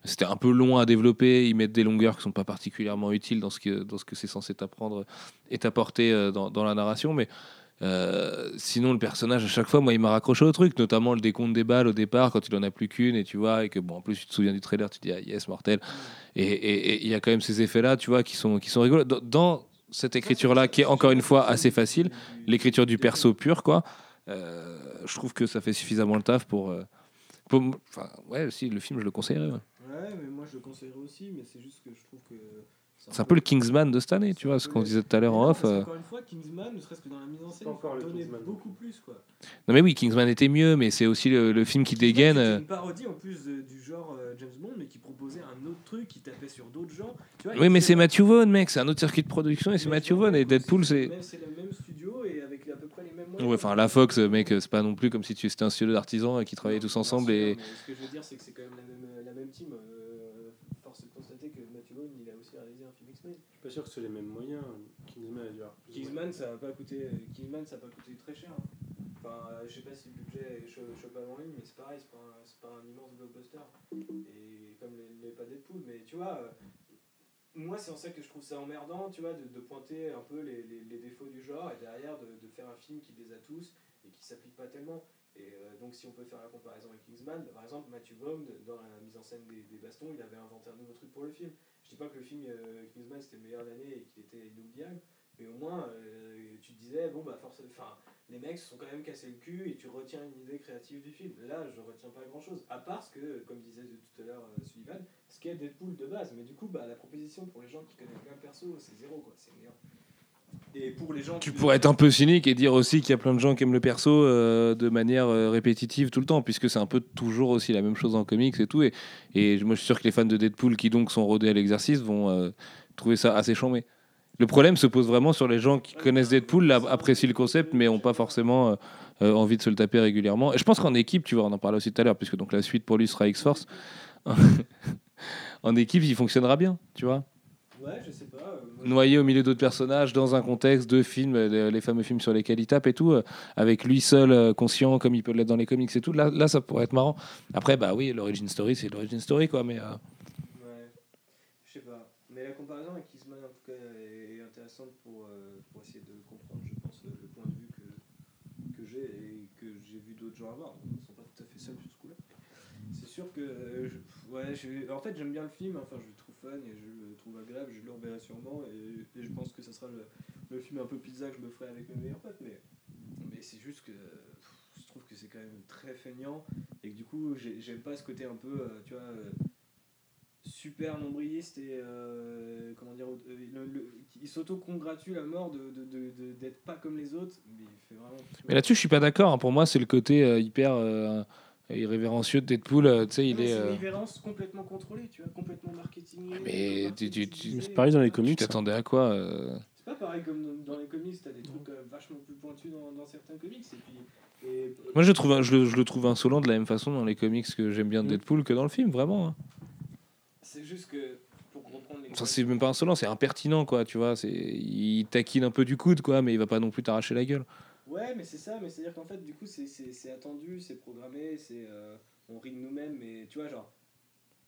c'était un peu long à développer. Ils mettent des longueurs qui sont pas particulièrement utiles dans ce que, dans ce que c'est censé t'apprendre et t'apporter euh, dans, dans la narration. Mais euh, sinon, le personnage, à chaque fois, moi, il m'a raccroché au truc, notamment le décompte des balles au départ quand il en a plus qu'une et tu vois, et que bon, en plus, tu te souviens du trailer, tu dis, ah yes, mortel. Et il y a quand même ces effets-là, tu vois, qui sont, qui sont rigolos. Dans, cette écriture-là, qui est encore une fois assez facile, l'écriture du perso pur, quoi. Euh, je trouve que ça fait suffisamment le taf pour. euh, ouais, si, le film, je le conseillerais. Ouais, mais moi je le conseillerais aussi, mais c'est juste que je trouve que. C'est un peu le Kingsman de cette année, tu vois, ce qu'on disait tout à l'heure en off. euh. Encore une fois, Kingsman, ne serait-ce que dans la mise en scène, Pas encore le donnait Kingsman. beaucoup plus quoi. Non mais oui, Kingsman était mieux, mais c'est aussi le, le film qui dégaine. C'est euh. une parodie en plus de- du genre euh, James Bond, mais qui proposait un autre truc, qui tapait sur d'autres genres. Tu vois, Oui, mais c'est Matthew Vaughn, mec, c'est un autre circuit de production et c'est Matthew Vaughn et Deadpool, c'est. c'est. le même- studio et avec à peu près les mêmes moyens. Ouais, enfin la Fox, mec, c'est pas non plus comme si tu c'était un studio d'artisans qui travaillaient tous ensemble sûr, et. Ce que je veux dire, c'est que c'est quand même la même, la même team. Euh, force est de constater que Matthew Vaughn, il a aussi réalisé un film X-Men. Je suis pas sûr que c'est les mêmes moyens. Kingsman a dû avoir plus Kingsman, ça a pas coûté, Kingsman, ça a pas coûté très cher. hein. Enfin, euh, je sais pas si le budget est cho- chopable en ligne, mais c'est pareil, c'est pas, un- c'est pas un immense blockbuster. Et comme les, les pas Deadpool, mais tu vois, euh, moi c'est en ça que je trouve ça emmerdant, tu vois, de, de pointer un peu les, les- les défauts du genre et derrière de, de faire un film qui les a tous et qui s'applique pas tellement. Et euh, donc si on peut faire la comparaison avec Kingsman, par exemple, Matthew Vaughn, dans la mise en scène des, des bastons, il avait inventé un nouveau truc pour le film. Je dis pas que le film euh, Kingsman c'était le meilleur de l'année et qu'il était inoubliable, mais au moins euh, tu te disais, bon bah forcément, enfin, les mecs se sont quand même cassés le cul et tu retiens une idée créative du film. Là, je retiens pas grand chose, à part ce que, comme disait tout à l'heure euh, Sullivan, ce qu'est Deadpool de base. Mais du coup, bah, la proposition pour les gens qui connaissent bien le perso, c'est zéro quoi, c'est néant. Et pour les gens Tu pourrais être un peu cynique et dire aussi qu'il y a plein de gens qui aiment le perso euh, de manière euh, répétitive tout le temps, puisque c'est un peu toujours aussi la même chose en comics et tout. Et, et moi, je suis sûr que les fans de Deadpool qui donc sont rodés à l'exercice vont euh, trouver ça assez chambé. Le problème se pose vraiment sur les gens qui connaissent Deadpool, apprécient le concept, mais n'ont pas forcément envie de se le taper régulièrement. Et je pense qu'en équipe, tu vois, on en parlait aussi tout à l'heure, puisque donc la suite pour lui sera X-Force. en équipe, il fonctionnera bien, tu vois. Ouais, je sais pas. Noyé au milieu d'autres personnages dans un contexte de films, les, fameux films sur lesquels il tape et tout, euh, avec lui seul euh, conscient comme il peut l'être dans les comics et tout. Là, là, ça pourrait être marrant. Après, bah oui, l'origin story, c'est l'origin story, quoi. Mais euh, Ouais, je sais pas. Mais la comparaison avec Kissman, en tout cas, est intéressante pour, euh, pour essayer de comprendre, je pense, le, point de vue que, que j'ai et que j'ai vu d'autres gens avoir. Ils sont pas tout à fait seuls sur ce coup-là. C'est sûr que. ouais, en fait, j'aime bien le film, enfin, je trouve fun et je le trouve agréable, je le reverrai sûrement. Et, et je pense que ça sera le, le film un peu pizza que je me ferai avec mes meilleurs potes. Mais, mais c'est juste que. pff, Je trouve que c'est quand même très feignant et que du coup, j'ai- j'aime pas ce côté un peu, euh, tu vois. euh, super nombriliste et euh, comment dire euh, le- le- il s'auto-congratule à mort de de- de- de- d'être pas comme les autres mais il fait vraiment mais là-dessus, je suis pas d'accord. hein. Pour moi, c'est le côté euh, hyper euh, irrévérencieux de Deadpool. euh, tu sais, il Non, mais est. c'est euh, une irrévérence complètement contrôlée tu vois complètement marketing Mais tu- tu- tu- C'est pareil dans les tu comics. t'attendais à quoi euh c'est pas pareil comme dans, les comics t'as des trucs vachement plus pointus dans, dans certains comics et puis et, Moi, je, trouve, je, le, je le trouve insolent de la même façon dans les comics que j'aime bien de Mm. Deadpool que dans le film, vraiment. hein. c'est juste que pour reprendre les Enfin, c'est même pas insolent, c'est impertinent, quoi. Tu vois, c'est il taquine un peu du coude, quoi, mais il va pas non plus t'arracher la gueule. Ouais, mais c'est ça, mais c'est-à-dire qu'en fait, du coup, c'est- c'est c'est attendu, c'est programmé, c'est euh, on rit de nous-mêmes, mais tu vois, genre,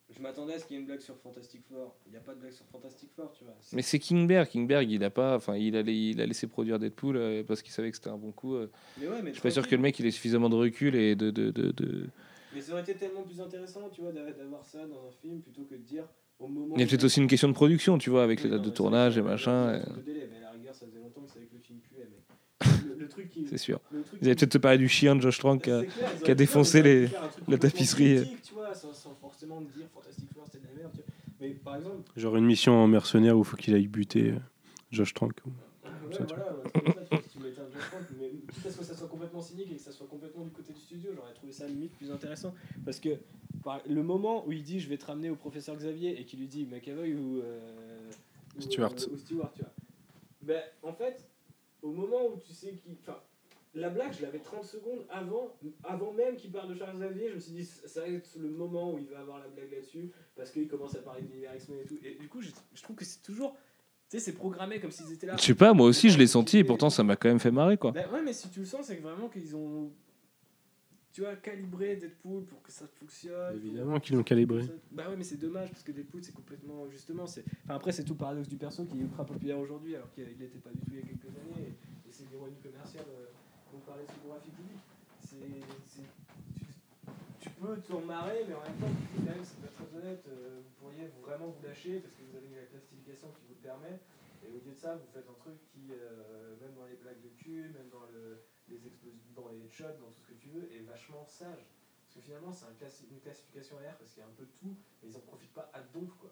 je m'attendais à ce qu'il y ait une blague sur Fantastic Four. Il n'y a pas de blague sur Fantastic Four, tu vois. C'est- Mais c'est Kingberg. Kingberg, il a pas, enfin, il a, il a laissé produire Deadpool euh, parce qu'il savait que c'était un bon coup. euh. mais ouais, mais Je suis pas sûr que le mec il ait suffisamment de recul et de, de, de, de- Mais ça aurait été tellement plus intéressant, tu vois, d'a- d'avoir ça dans un film plutôt que de dire au moment. Il y a peut-être aussi une question de production, tu vois, avec Oui, les non, dates de tournage et machin. et- délai, mais à la rigueur, ça faisait longtemps qu'ils savaient que le film puait, mais. Le, le truc qui. C'est sûr. le truc Ils allaient qui- peut-être te parler du chien de Josh Trank. ils auraient qui a défoncé les- la tapisserie. tu vois, sans, sans forcément dire Fantastic Four c'était de la merde. tu vois. Mais par exemple, Genre une mission en mercenaire où il faut qu'il aille buter euh, Josh Trank. Ouais, ça, tu voilà, ouais, c'est comme ça, tu vois, tu mettais un mais quitte à ce que ça soit complètement cynique et que ça soit complètement du côté du studio, j'aurais trouvé ça limite plus intéressant. Parce que par- le moment où il dit je vais te ramener au professeur Xavier et qu'il lui dit McAvoy ou, euh, ou, Stewart. euh, ou Stewart, tu vois. Ben, en fait, au moment où tu sais qu'il. Enfin, la blague, je l'avais 30 secondes avant, avant même qu'il parle de Charles Xavier. Je me suis dit, ça va être le moment où il va avoir la blague là-dessus, parce qu'il commence à parler de l'univers X-Men et tout. Et du coup, je, je trouve que c'est toujours. Tu sais, c'est programmé comme s'ils étaient là. Je sais pas, moi aussi je l'ai senti et pourtant ça m'a quand même fait marrer, quoi. Bah ouais, mais si tu le sens, c'est que vraiment qu'ils ont. Tu vois, calibré Deadpool pour que ça fonctionne. Évidemment qu'ils l'ont calibré. Bah ouais, mais c'est dommage parce que Deadpool, c'est complètement. Justement, c'est. Enfin, après, c'est tout le paradoxe du perso qui est ultra populaire aujourd'hui alors qu'il n'était pas du tout il y a quelques années. Et, et c'est l'ironie commerciale euh, dont parlait public. C'est. c'est- Tu, tu peux t'en marrer, mais en même temps, quand même, c'est pas très honnête. euh, vous pourriez vraiment vous lâcher parce que vous avez la classification qui vous le permet. Et au lieu de ça, vous faites un truc qui, euh, même dans les blagues de cul, même dans le, les explosions, dans les headshots, dans tout ce que tu veux, est vachement sage. Parce que finalement, c'est un une classification R parce qu'il y a un peu de tout, mais ils en profitent pas à donf, quoi.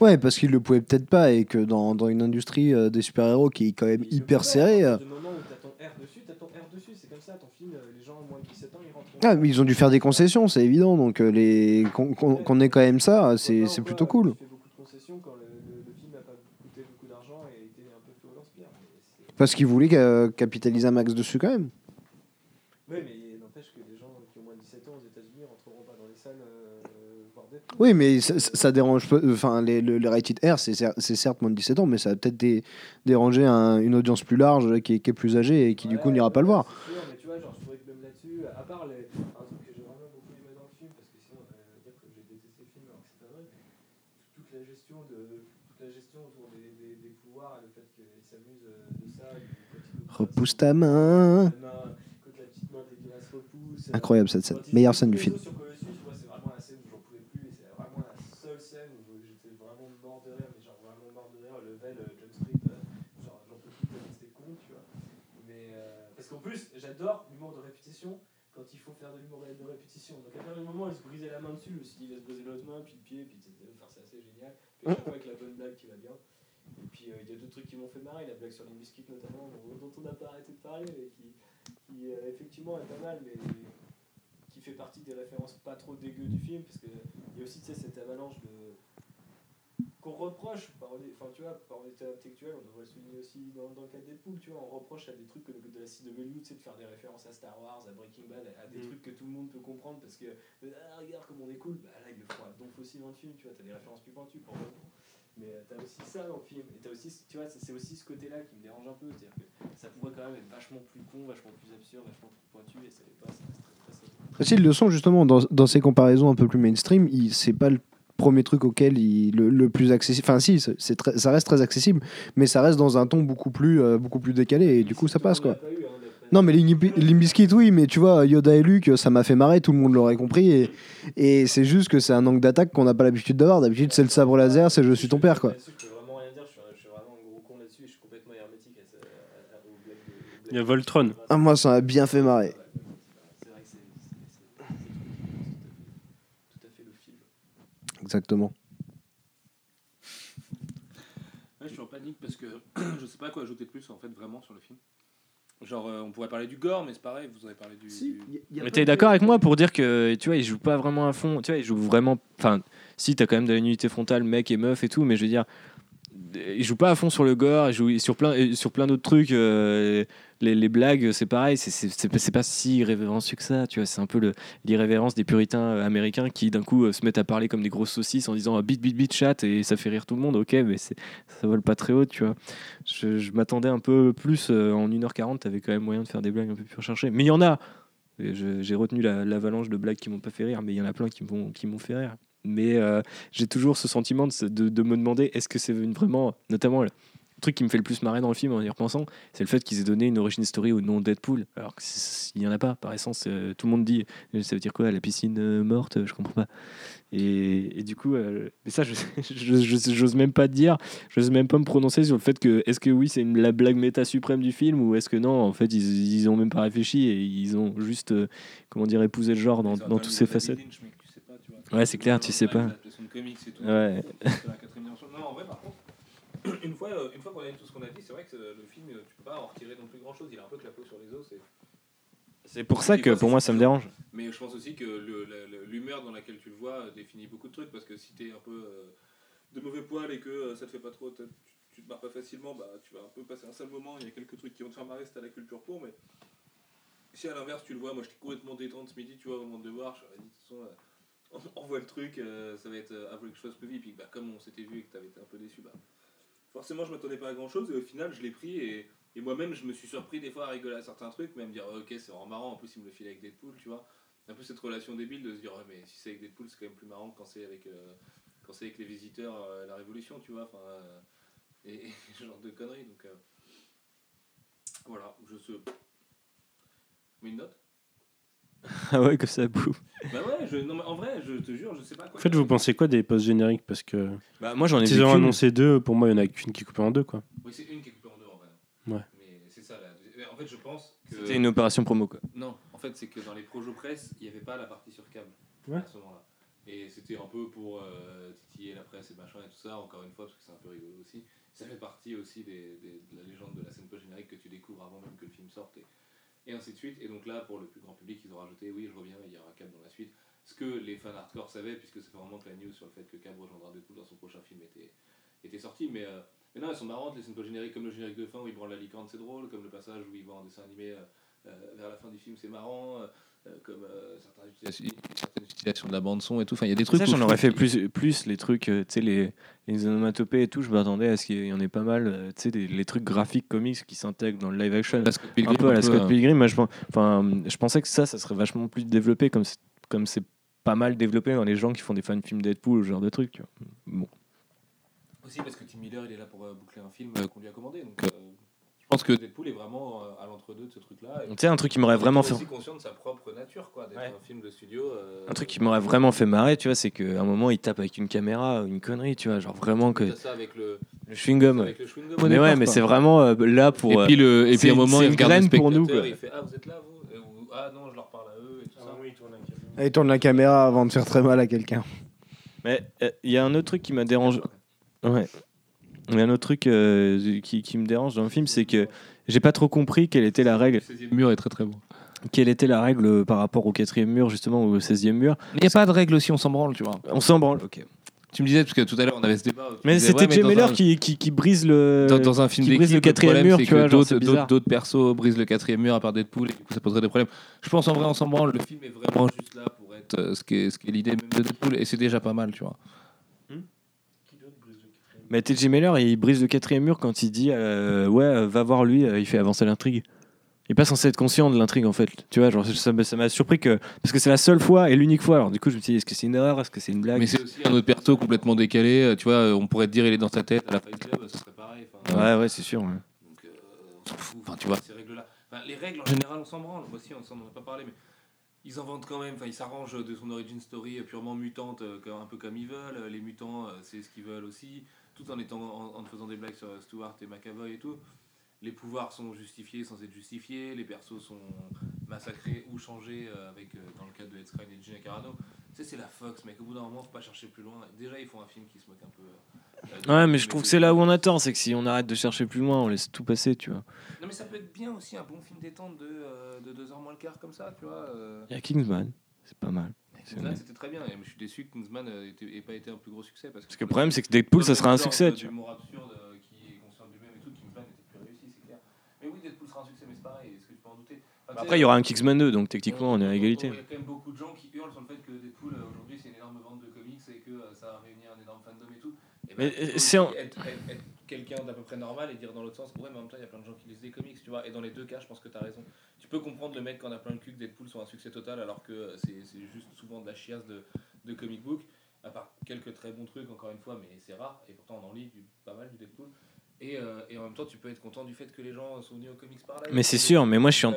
Ouais, parce qu'ils le pouvaient peut-être pas et que dans, dans une industrie euh, des super-héros qui est quand même hyper serrée. euh, moment où t'as ton R dessus, t'as ton R dessus, c'est comme ça, ton film, euh, les gens moins de 17 ans, ils rentrent. Ah, mais ils ont dû faire des concessions, c'est évident. Donc euh, les qu'on ait quand même ça, c'est plutôt cool. Tu fais beaucoup de concessions quand le, le- le film n'a pas coûté beaucoup d'argent et été un peu plus au lance-pierre. mais c'est- Parce qu'ils voulaient euh, capitaliser un max dessus quand même. Ouais, mais il n'empêche que les gens qui ont moins de 17 ans aux États-Unis rentreront pas dans les salles euh, des. Oui, mais ça, ça- dérange pas. Enfin, les, le, les rated R, c'est cer- c'est certes moins de 17 ans, mais ça va peut-être dé- déranger un- une audience plus large qui est, qui est plus âgée et qui du coup Ouais, n'ira pas le voir. sûr, mais tu vois, genre, je trouvais que même là-dessus, à part les, un truc que j'ai vraiment beaucoup aimé dans le film, parce que sinon, euh, dire que j'ai détesté le film alors que c'est pas vrai, mais toute la gestion, de, toute la gestion autour des, des, des pouvoirs et le fait qu'ils s'amusent euh, de ça. Repousse ta main. Incroyable cette scène. Meilleure scène du film. les os Sur Colossus, moi, c'est vraiment la scène où j'en pouvais plus, et c'est vraiment la seule scène où j'étais vraiment mort de rire, mais genre vraiment mort de rire. Level Jump Street, genre j'en peux plus tellement c'était con, tu vois. Mais parce qu'en plus, j'adore quand il faut faire de l'humour de répétition. Donc à partir du moment il se brisait la main dessus, je me suis dit, il va se briser l'autre main, puis le pied, puis enfin, c'est assez génial. Puis chaque fois avec la bonne blague qui va bien. Et puis euh, il y a deux trucs qui m'ont fait marrer, la blague sur les biscuits notamment, dont on n'a pas arrêté de parler, mais qui, euh, effectivement est pas mal, mais qui fait partie des références pas trop dégueu du film, parce qu'il y a aussi cette avalanche de qu'on reproche par enfin tu vois par honnêteté intellectuelle on devrait le souligner aussi dans, dans le cas de Deadpool tu vois on reproche à des trucs que de, de la CW tu sais de faire des références à Star Wars à Breaking Bad à, à des trucs que tout le monde peut comprendre parce que euh, ah, regarde comme on est cool bah là ils le font à donf aussi dans le film tu vois t'as des références plus pointues pour le coup. mais euh, t'as aussi ça dans le film et t'as aussi tu vois c'est aussi ce côté là qui me dérange un peu c'est à dire que ça pourrait quand même être vachement plus con vachement plus absurde vachement plus pointu et ça l'est pas ça reste très, très, très le sont justement dans, dans ces comparaisons un peu plus mainstream, il- c'est pas le premier truc auquel il le, le plus accessible. Enfin, si, c'est très- ça reste très accessible, mais ça reste dans un ton beaucoup plus, euh, beaucoup plus décalé et du coup ça passe quoi. Non, mais Limbiskit, oui, mais tu vois, Yoda et Luke, ça m'a fait marrer, tout le monde l'aurait compris. Et, et c'est juste que c'est un angle d'attaque qu'on n'a pas l'habitude d'avoir. D'habitude, c'est le sabre laser, c'est je suis ton père, quoi. Là-dessus, je peux vraiment rien dire, je suis, je suis vraiment un gros con là-dessus, je suis complètement hermétique à, ce- à- à- aux blagues de- aux blagues Il y a Voltron. Ah, moi, ça m'a bien fait marrer. C'est vrai que c'est c'est- c'est- c'est tout à fait le film. Exactement. Ouais, je suis en panique parce que je sais pas quoi ajouter de plus en fait vraiment sur le film. Genre euh, on pourrait parler du gore mais c'est pareil, vous avez parlé du, du- Mais t'es d'accord avec moi pour dire que tu vois, il joue pas vraiment à fond. Tu vois, il joue vraiment. Enfin, si t'as quand même de la unité frontale, mec et meuf et tout, mais je veux dire, il joue pas à fond sur le gore. Il joue sur plein, sur plein d'autres trucs. euh, les, blagues, c'est pareil. C'est- pas- si irrévérencieux que ça. C'est un peu l'irrévérence des puritains euh, américains qui d'un coup euh, se mettent à parler comme des grosses saucisses en disant ah, bit bit bit chat et ça fait rire tout le monde. Ok, mais ça vole pas très haut, tu vois. Je, m'attendais un peu plus en 1h40. T'avais quand même moyen de faire des blagues un peu plus recherchées. Mais il y en a. J'ai retenu la- l'avalanche de blagues qui m'ont pas fait rire, mais il y en a plein qui m'ont fait rire. Mais euh, j'ai toujours ce sentiment de, de- de me demander est-ce que c'est vraiment, notamment le truc qui me fait le plus marrer dans le film en y repensant, c'est le fait qu'ils aient donné une origin story au nom Deadpool, alors qu'il n'y en a pas. Par essence, euh, tout le monde dit euh, ça veut dire quoi la piscine euh, morte Je comprends pas. Et, et du coup, mais ça, je je- je- j'ose même pas dire, j'ose même pas me prononcer sur le fait que est-ce que oui, c'est la blague méta suprême du film ou est-ce que non, en fait, ils, ils ont même pas réfléchi et ils ont juste, comment dire, épousé le genre dans, dans toutes ses facettes. Lynch, Ouais, c'est clair, tu sais pas. De comics et tout. Ouais. C'est la quatrième dimension. Non, en vrai, par contre, une fois, euh, une fois qu'on a dit tout ce qu'on a dit, c'est vrai que euh, le film, euh, tu peux pas en retirer non plus grand chose. Il a un peu que la peau sur les os. c'est- C'est pour ça que pour c'est moi ça me dérange. Mais je pense aussi que l'humeur dans laquelle tu le vois définit beaucoup de trucs parce que si t'es un peu de mauvais poil et que ça te fait pas trop, tu, tu te marres pas facilement, bah tu vas un peu passer un sale moment. Il y a quelques trucs qui vont te faire marrer si t'as la culture pour, mais si à l'inverse tu le vois, moi j'étais complètement détente ce midi, tu vois, au moment de voir, je dit de toute façon, on, voit le truc, euh, ça va être euh, Average Chose Movie, puis bah, comme on s'était vu et que t'avais été un peu déçu, bah forcément je m'attendais pas à grand chose et au final je l'ai pris et, et moi-même je me suis surpris des fois à rigoler à certains trucs, mais à me dire ok c'est vraiment marrant, en plus il me le file avec Deadpool, tu vois. Un peu cette relation débile de se dire mais si c'est avec Deadpool c'est quand même plus marrant que quand c'est avec, euh, c'est avec les visiteurs, la Révolution, tu vois. Enfin, et, et ce genre de conneries. Donc voilà, je se. Mais une note Ah ouais, que ça bouffe. Bah ouais, je, non mais en vrai, je te jure, je sais pas quoi. En fait, vous pensez quoi des posts génériques? Parce que Bah moi j'en ai ils ont annoncé deux, pour moi, il y en a qu'une qui est coupée en deux, quoi. Oui, c'est une qui est coupée en deux en vrai. Ouais. Mais c'est ça là. En fait, je pense que. C'était une opération promo quoi. Non, en fait, c'est que dans les projets presse, il n'y avait pas la partie sur câble Ouais. à ce moment-là. Et c'était un peu pour euh, titiller la presse et machin et tout ça, encore une fois, parce que c'est un peu rigolo aussi. Ça fait partie aussi des, des- de la légende de la scène post-générique que tu découvres avant même que le film sorte. Et, et ainsi de suite. Et donc là, pour le plus grand public, ils ont rajouté oui, je reviens, il y aura Cab dans la suite. Ce que les fans hardcore savaient, puisque ça fait vraiment que la news sur le fait que Cab rejoindra Deadpool dans son prochain film était, était. Mais, euh, mais non, elles sont marrantes, les scènes post-génériques, comme le générique de fin où il branle la licorne, c'est drôle, comme le passage où il va en dessin animé euh, euh, vers la fin du film, c'est marrant, comme certaines, de la bande-son et tout. Enfin, il y a des trucs. Ça, j'en je aurais fait plus, plus les trucs, euh, tu sais, les, les onomatopées et tout. Je m'attendais à ce qu'il y en ait pas mal, euh, tu sais, des- les trucs graphiques comics qui s'intègrent dans le live action. La Scott un Pilgrim, peu à la Scott euh, Pilgrim. Moi, je, enfin, je pensais que ça, ça serait vachement plus développé comme c'est, comme c'est pas mal développé dans les gens qui font des fan films Deadpool, ce genre de trucs. tu vois. Bon. Aussi parce que Tim Miller il est là pour euh, boucler un film euh, qu'on lui a commandé. Donc, euh, je pense que Deadpool est vraiment euh, à l'entre-deux de ce truc-là. Tu sais, un truc qui m'aurait vraiment il est fait. aussi conscient de sa propre nature, quoi, d'être Ouais. un film de studio. euh, Un truc qui m'aurait vraiment fait marrer, tu vois, c'est qu'à un moment, il tape avec une caméra, une connerie, tu vois, genre vraiment que. ça avec le, Le chewing-gum. ouais. avec le chewing-gum. Mais ouais, mais c'est vraiment euh, là pour. Et euh, puis, le, et puis à un moment, il une regarde le graine pour nous, spectateur, quoi. Il fait Ah, vous êtes là, vous Euh, ou, Ah non, je leur parle à eux et tout ça. Et il tourne la caméra avant de faire très mal à quelqu'un. Mais euh, il y a un autre truc qui m'a dérangé. Ouais. Il y a un autre truc euh, qui, qui me dérange dans le film, c'est que j'ai pas trop compris quelle était la règle. Le 16e mur est très très bon. Quelle était la règle par rapport au quatrième mur, justement, ou au 16e mur? Il n'y a pas de règle aussi, on s'en branle, tu vois. On s'en branle, ok. Tu me disais, parce que tout à l'heure on avait ce débat. Mais c'était ouais, Jay Miller un- qui, qui, qui brise le. Dans, dans un film qui brise le quatrième mur, tu vois, d'autres- persos brisent le quatrième mur à part Deadpool et du coup ça poserait des problèmes. Je pense en vrai on s'en branle, le film est vraiment juste là pour être euh, ce qu'est ce qu'est l'idée même de Deadpool et c'est déjà pas mal, tu vois. Mais TJ Miller, il brise le quatrième mur quand il dit euh, Ouais, euh, va voir lui, euh, il fait avancer l'intrigue. Il est pas censé être conscient de l'intrigue en fait. Tu vois, genre, ça m'a ça m'a surpris que. Parce que c'est la seule fois et l'unique fois. Alors du coup, je me suis dit Est-ce que c'est une erreur? Est-ce que c'est une blague? Mais c'est aussi un autre perso complètement décalé, euh, tu vois, euh, on pourrait te dire il est dans sa tête à la Fight Club, ce serait pareil. enfin, Ouais, ouais, c'est sûr. ouais. Donc, euh, on s'en fout. Enfin, tu vois, ces règles-là. Enfin, les règles, en général, on s'en branle. Moi aussi, on s'en a pas parlé, mais ils inventent quand même. Enfin, ils s'arrangent de son origin story purement mutante, euh, un peu comme ils veulent. Les mutants, euh, c'est ce qu'ils veulent aussi, tout en étant en, en faisant des blagues sur Stewart et McAvoy et tout. Les pouvoirs sont justifiés sans être justifiés. Les persos sont massacrés ou changés euh, avec, euh, dans le cas de Ed Skrein et Gina Carano. Tu sais, c'est la Fox, mec. Au bout d'un moment, faut pas chercher plus loin. Déjà, ils font un film qui se moque un peu. euh, Ouais, mais je trouve que c'est là où on attend. C'est que si on arrête de chercher plus loin, on laisse tout passer, tu vois. non mais ça peut être bien aussi un bon film détente de, euh, de 2h moins le quart comme ça, tu vois. Euh... Il y a Kingsman, c'est pas mal. Kingsman c'était très bien, et je suis déçu que Kingsman n'ait pas été un plus gros succès. Parce que, Parce que le problème, c'est que Deadpool, ça sera un succès, tu vois. D'humour absurde euh, qui est conscient de lui-même et tout, Kingsman était plus réussi, c'est clair. Mais oui, Deadpool sera un succès, mais c'est pareil, est-ce que tu peux en douter? Enfin, sais, Après, il y aura un Kingsman 2, donc techniquement, on est à égalité. Il y a quand même beaucoup de gens qui hurlent sur le fait que Deadpool euh, aujourd'hui c'est une énorme vente de comics et que euh, ça a réuni un énorme fandom et tout. Et Mais, euh, c'est en- être, être- être quelqu'un d'à peu près normal et dire dans l'autre sens, ouais, mais en même temps il y a plein de gens qui lisent des comics, tu vois. Et dans les deux cas, je pense que tu as raison. Tu peux comprendre le mec quand on a plein le cul que Deadpool soit un succès total alors que c'est c'est juste souvent de la chiasse de, de comic book. À part quelques très bons trucs, encore une fois, mais c'est rare. Et pourtant, on en lit du, pas mal du Deadpool. Et, euh, et en même temps, tu peux être content du fait que les gens sont venus aux comics par là. Mais c'est sûr, mais moi, je suis en-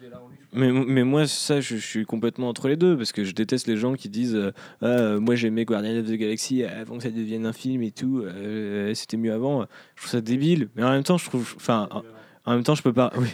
Vraiment. Mais, mais moi, ça, je, je suis complètement entre les deux, parce que je déteste les gens qui disent euh, Ah, euh, Moi, j'aimais Guardian of the Galaxy avant que ça devienne un film et tout, euh, c'était mieux avant. Je trouve ça débile, mais en même temps, je trouve. Enfin, en, en même temps, je peux pas. Oui,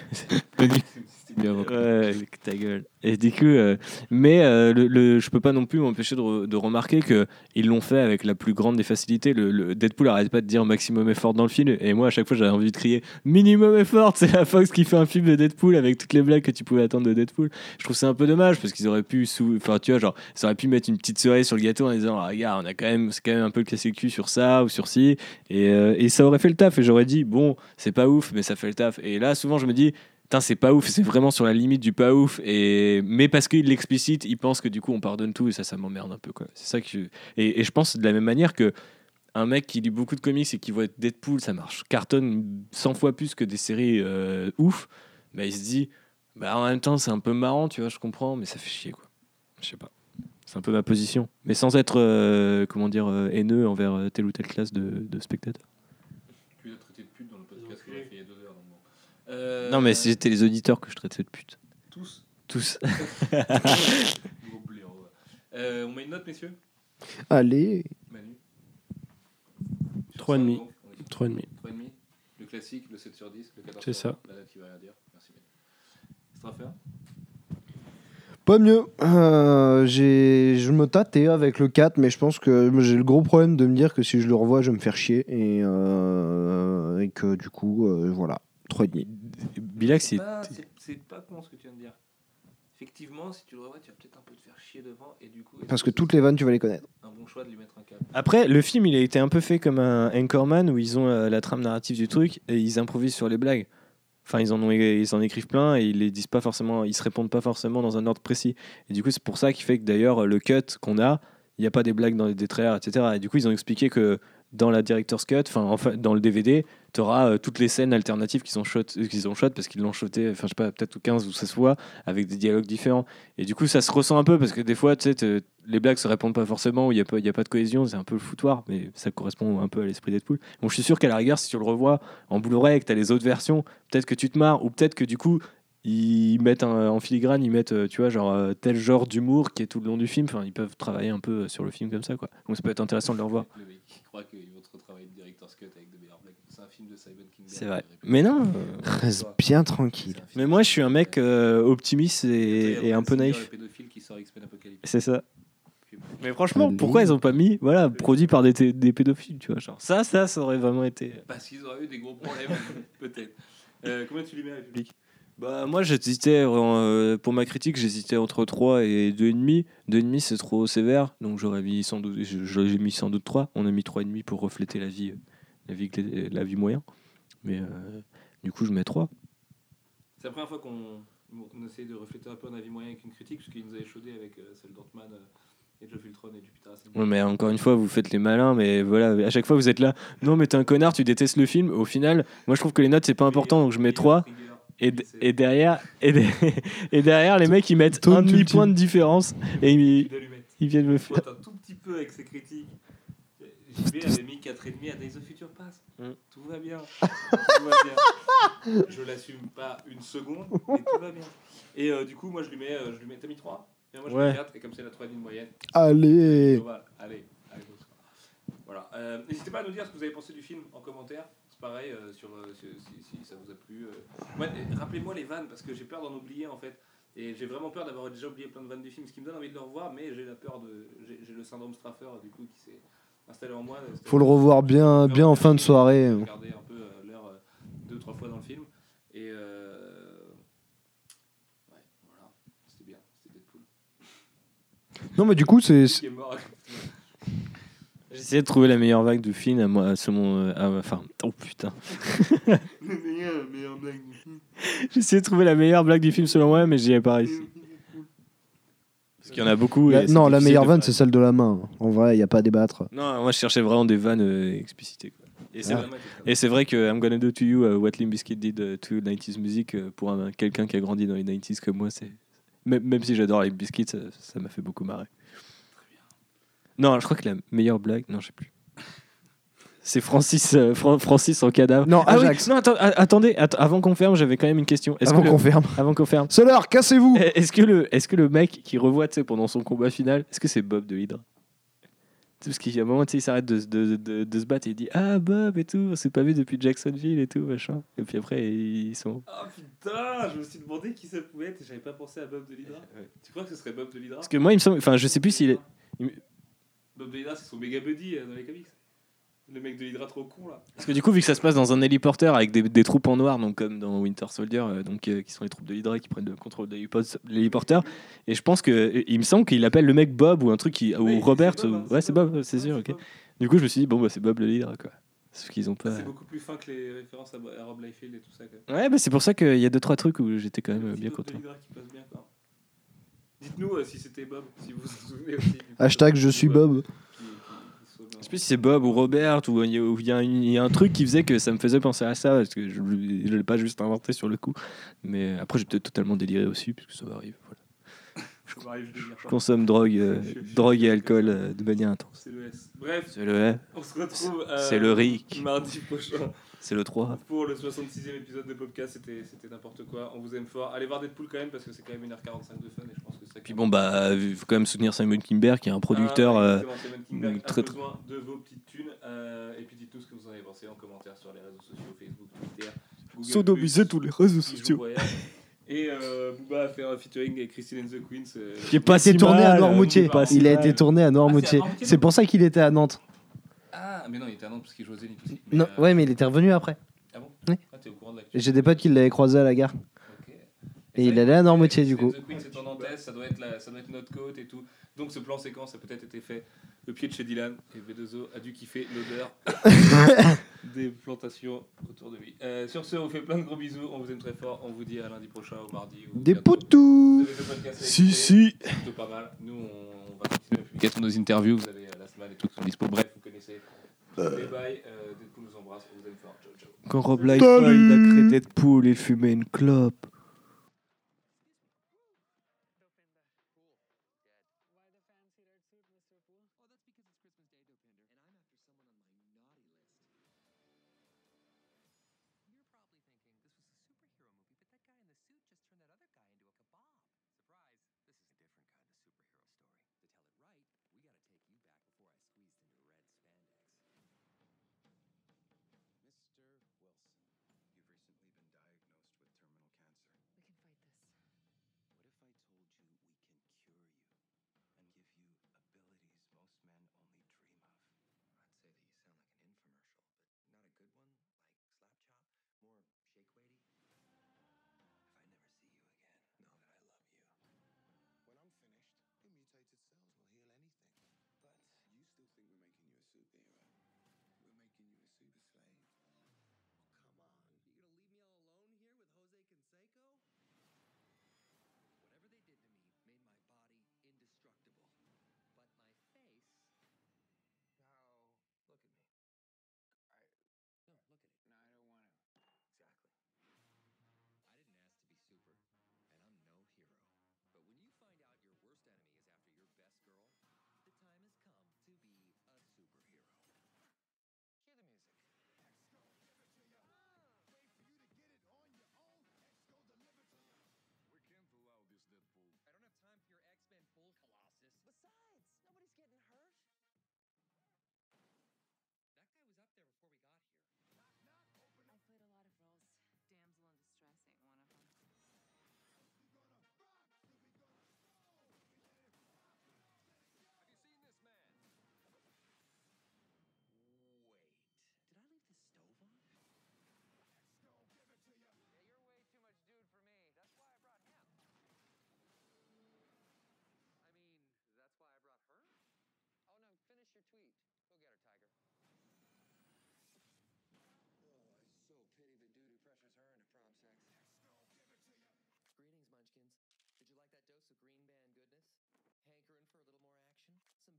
ta gueule. Et du coup, euh, mais euh, le, je peux pas non plus m'empêcher de, de remarquer que ils l'ont fait avec la plus grande des facilités. Le, Deadpool arrête pas de dire maximum effort dans le film, et moi à chaque fois j'avais envie de crier minimum effort. C'est la Fox qui fait un film de Deadpool avec toutes les blagues que tu pouvais attendre de Deadpool. Je trouve ça un peu dommage parce qu'ils auraient pu sous, enfin tu vois genre, ça aurait pu mettre une petite cerise sur le gâteau en disant ah, regarde, on a quand même, c'est quand même un peu le cassé cul sur ça ou sur ci, et, euh, et ça aurait fait le taf. Et j'aurais dit bon, c'est pas ouf, mais ça fait le taf. Et là souvent je me dis Putain, c'est pas ouf, c'est vraiment sur la limite du pas ouf. Et... Mais parce qu'il l'explicite, il pense que du coup on pardonne tout et ça, ça m'emmerde un peu. C'est ça que et, je pense de la même manière que un mec qui lit beaucoup de comics et qui voit Deadpool, ça marche. Cartonne 100 fois plus que des séries euh, ouf. Bah, il se dit, bah, en même temps, c'est un peu marrant, tu vois, je comprends, mais ça fait chier. Je sais pas. C'est un peu ma position. Mais sans être, euh, comment dire, euh, haineux envers telle ou telle classe de spectateurs. Tu as traité de pute dans le podcast qu'on a fait il y a deux heures. donc bon. Euh, Non, mais c'était les auditeurs que je traitais de pute. Tous. Tous. Euh, on met une note, messieurs? Allez. Manu Sur Trois et cinq, demi. donc, on est- 3,5. trois et demi. Le classique, le 7 sur 10, le 14 C'est sur ça. 20. La note qui va rien dire. Merci. Straffer? Pas mieux. Euh, j'ai- je me tâtais avec le 4, mais je pense que j'ai le gros problème de me dire que si je le revois, je vais me faire chier. Et, euh, et que du coup, euh, voilà, 3,5. Bilac, c'est. C'est pas con ce que tu viens de dire. Effectivement, si tu le revois, tu vas peut-être un peu te faire chier devant et du coup. Parce que toutes les vannes, tu vas les connaître. Un bon choix de lui mettre un cap. Après, le film, il a été un peu fait comme un Anchorman où ils ont euh, la trame narrative du truc et ils improvisent sur les blagues. Enfin, ils en, ont, ils en écrivent plein et ils les disent pas forcément, ils se répondent pas forcément dans un ordre précis. Et du coup, c'est pour ça qui fait que d'ailleurs, le cut qu'on a, il n'y a pas des blagues dans les trailers, etc. Et du coup, ils ont expliqué que dans la director's cut, enfin, dans le DVD, tu auras toutes les scènes alternatives qui sont shot, qu'ils ont shot parce qu'ils l'ont shoté, enfin, je sais pas, peut-être 15 ou 16 fois avec des dialogues différents. Et du coup, ça se ressent un peu parce que des fois, tu sais, les blagues se répondent pas forcément, il n'y a, pas- y a pas de cohésion, c'est un peu le foutoir, mais ça correspond un peu à l'esprit Deadpool. Bon, je suis sûr qu'à la rigueur, si tu le revois en Blu-ray et que tu as les autres versions, peut-être que tu te marres, ou peut-être que du coup, ils mettent un- en filigrane, ils mettent, euh, tu vois, genre euh, tel genre d'humour qui est tout le long du film. Enfin, ils peuvent travailler un peu euh, sur le film comme ça, quoi. Donc ça peut être intéressant de le revoir. Le mec qui croit qu'ils vont te retravailler le director's cut avec de meilleures blagues. C'est un film de Simon Kinberg. C'est vrai. Mais non. Reste bien tranquille. Mais moi, je suis un mec euh, optimiste et, et un peu naïf. C'est ça. Mais franchement, pourquoi ils ont pas mis, voilà, produit par des, pédophiles, tu vois, genre ça, ça, ça aurait vraiment été. Parce qu'ils auraient eu des gros problèmes, peut-être. Euh, combien tu lui mets à République Bah moi, j'hésitais euh, pour ma critique, j'hésitais entre 3 et 2,5. 2,5 c'est trop sévère, donc j'aurais mis sans doute, j'ai mis sans doute 3. On a mis 3,5 pour refléter la vie, la vie, la vie moyen. Mais euh, du coup, je mets 3. C'est la première fois qu'on on essaye de refléter un peu un avis moyen avec une critique, parce nous avaient chaudé avec euh, celle d'Antman euh, et Joe Filtron et Jupiter Ascending. Ouais, mais encore une fois, vous faites les malins, mais voilà, à chaque fois vous êtes là. Non, mais t'es un connard, tu détestes le film. Au final, moi je trouve que les notes c'est pas important, donc je mets 3. Et, derrière, et, de- et derrière, les mecs ils mettent un demi ultime. point de différence et ils, viennent me faire. Un tout petit peu avec ses critiques. JB avait mis 4,5 à Days of Future Past. Mm. Tout va bien. Tout va bien. Je l'assume pas une seconde, mais tout va bien. Et euh, du coup, moi je lui mets. euh, je lui mets T'as mis 3 Et moi je Ouais. mets 4, et comme c'est la 3,5 moyenne. Allez. Allez. Voilà. Euh, N'hésitez pas à nous dire ce que vous avez pensé du film en commentaire. Pareil, euh, sur, euh, si, si- si ça vous a plu. euh. Ouais, Rappelez-moi les vannes, parce que j'ai peur d'en oublier en fait. Et j'ai vraiment peur d'avoir déjà oublié plein de vannes du film, ce qui me donne envie de le revoir, mais j'ai la peur de. J'ai le syndrome Straffer du coup qui s'est installé en moi. Faut le revoir bien, bien en fin de soirée. Regarder un peu l'heure deux ou trois fois dans le film. Et. Euh... Ouais, voilà. C'était bien. C'était Deadpool. Non, mais du coup, c'est. Essayé de trouver la meilleure vague du film, à moi, selon. euh, Enfin, oh putain. Essayé de trouver la meilleure blague du film selon moi, mais j'y ai pas réussi. Parce qu'il y en a beaucoup. La- et c'est non, la difficile meilleure de vanne, c'est celle de la main. En vrai, il n'y a pas à débattre. Non, moi je cherchais vraiment des vannes euh, explicitées. quoi. Et c'est Ah. vrai- Et c'est vrai que I'm Gonna Do To You, uh, What Limp Bizkit Did uh, to 90s Music, euh, pour un- quelqu'un qui a grandi dans les 90s comme moi, c'est. Même, même si j'adore les biscuits, ça ça m'a fait beaucoup marrer. Non, je crois que la meilleure blague. Non, je sais plus. C'est Francis, euh, Fran- Francis en cadavre. Non, Ah oui, Ajax. non, a- attendez, att- avant qu'on ferme, j'avais quand même une question. Est-ce Avant que le- qu'on ferme. Avant qu'on ferme. Solar, cassez-vous Est-ce que, le, est-ce que le mec qui revoit tu sais, pendant son combat final, est-ce que c'est Bob de Hydra? Tu sais, Parce qu'il y a un moment, tu sais, il s'arrête de, de, de, de se battre et il dit Ah, Bob et tout, on s'est pas vu depuis Jacksonville et tout, machin. Et puis après, ils sont. Oh putain, je me suis demandé qui ça pouvait être et j'avais pas pensé à Bob de l'Hydra. Tu crois que ce serait Bob de l'Hydra Parce que moi, il me semble. Enfin, je sais plus s'il est. il- Bob de l'Hydra, c'est son méga buddy euh, dans les comics. Le mec de l'Hydra trop con là. Parce que du coup, vu que ça se passe dans un héliporteur avec des, des troupes en noir, donc comme dans Winter Soldier, euh, donc, euh, qui sont les troupes de l'Hydra qui prennent le contrôle de l'hélipo- l'héliporteur, et je pense que. Il me semble qu'il appelle le mec Bob ou un truc qui. Ou Robert. ou- hein, ouais, c'est Bob, c'est sûr, c'est ok. Bob. Du coup, je me suis dit, bon, bah, c'est Bob de l'Hydra, quoi. Sauf qu'ils ont pas. C'est beaucoup plus fin que les références à, Rob Liefeld et tout ça. Quoi. Ouais, bah, c'est pour ça qu'il y a deux, trois trucs où j'étais quand même bien content. l'Hydra qui passe bien quoi. Dites-nous euh, si c'était Bob, si vous vous souvenez aussi. du coup, Hashtag je suis de Bob. Je sais plus si c'est Bob ou Robert ou il y, a- ou il y a un- il y a un truc qui faisait que ça me faisait penser à ça parce que je ne l'ai pas juste inventé sur le coup. Mais après, j'ai peut-être totalement déliré aussi puisque ça m'arrive. Voilà. M'arrive, je consomme drogue, euh, drogue et alcool euh, de manière intense. C'est le S. Bref, C'est le E, on se retrouve euh, c'est le RIC, mardi prochain c'est le 3. pour le 66e épisode de podcast. C'était c'était n'importe quoi. On vous aime fort. Allez voir Deadpool quand même parce que c'est quand même 1h45 de fun et je pense ça. Puis bon, bah, il faut quand même soutenir Simon Kimber qui est un producteur. Ah, euh, a très, très- besoin de vos petites thunes. euh, et puis dites-nous ce que vous en avez pensé en commentaire sur les réseaux sociaux Facebook, Twitter. Sodomiser tous les réseaux sociaux. Et euh, Booba a fait un featuring avec Christine and the Queens. euh, Qui est pas Il a été si tourné à Noirmoutier. si Il a mal. été tourné à Noirmoutier. Noirmoutier, C'est pour ça qu'il était à Nantes. Ah, mais non, il était à Nantes parce qu'il jouait au Zénith aussi. Mais, Non, euh, ouais, mais il était revenu après. Ah bon Oui. Ah. J'ai des potes qui l'avaient croisé à la gare. Et il allait à Noirmoutier, du coup. The Queens, c'est en Nantes, ça doit, être la, ça doit être notre côte et tout. Donc ce plan séquence a peut-être été fait le pied de chez Dylan et V2O a dû kiffer l'odeur des plantations autour de lui. Euh, sur ce, on vous fait plein de gros bisous, on vous aime très fort, on vous dit à lundi prochain, au mardi. ou Des poutous Si, si. c'est plutôt pas mal. Nous, on, va continuer la publication de nos interviews. Vous avez euh, la semaine et tout qui sont dispo. Bref, vous connaissez bails. Euh, Deadpool nous embrasse. On vous aime fort. Ciao, ciao. Quand Rob Liefeld a créé Deadpool, il fumait une clope.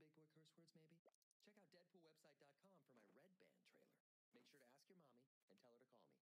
big boy curse words, maybe? Check out DeadpoolWebsite.com for my Red Band trailer. Make sure to ask your mommy and tell her to call me.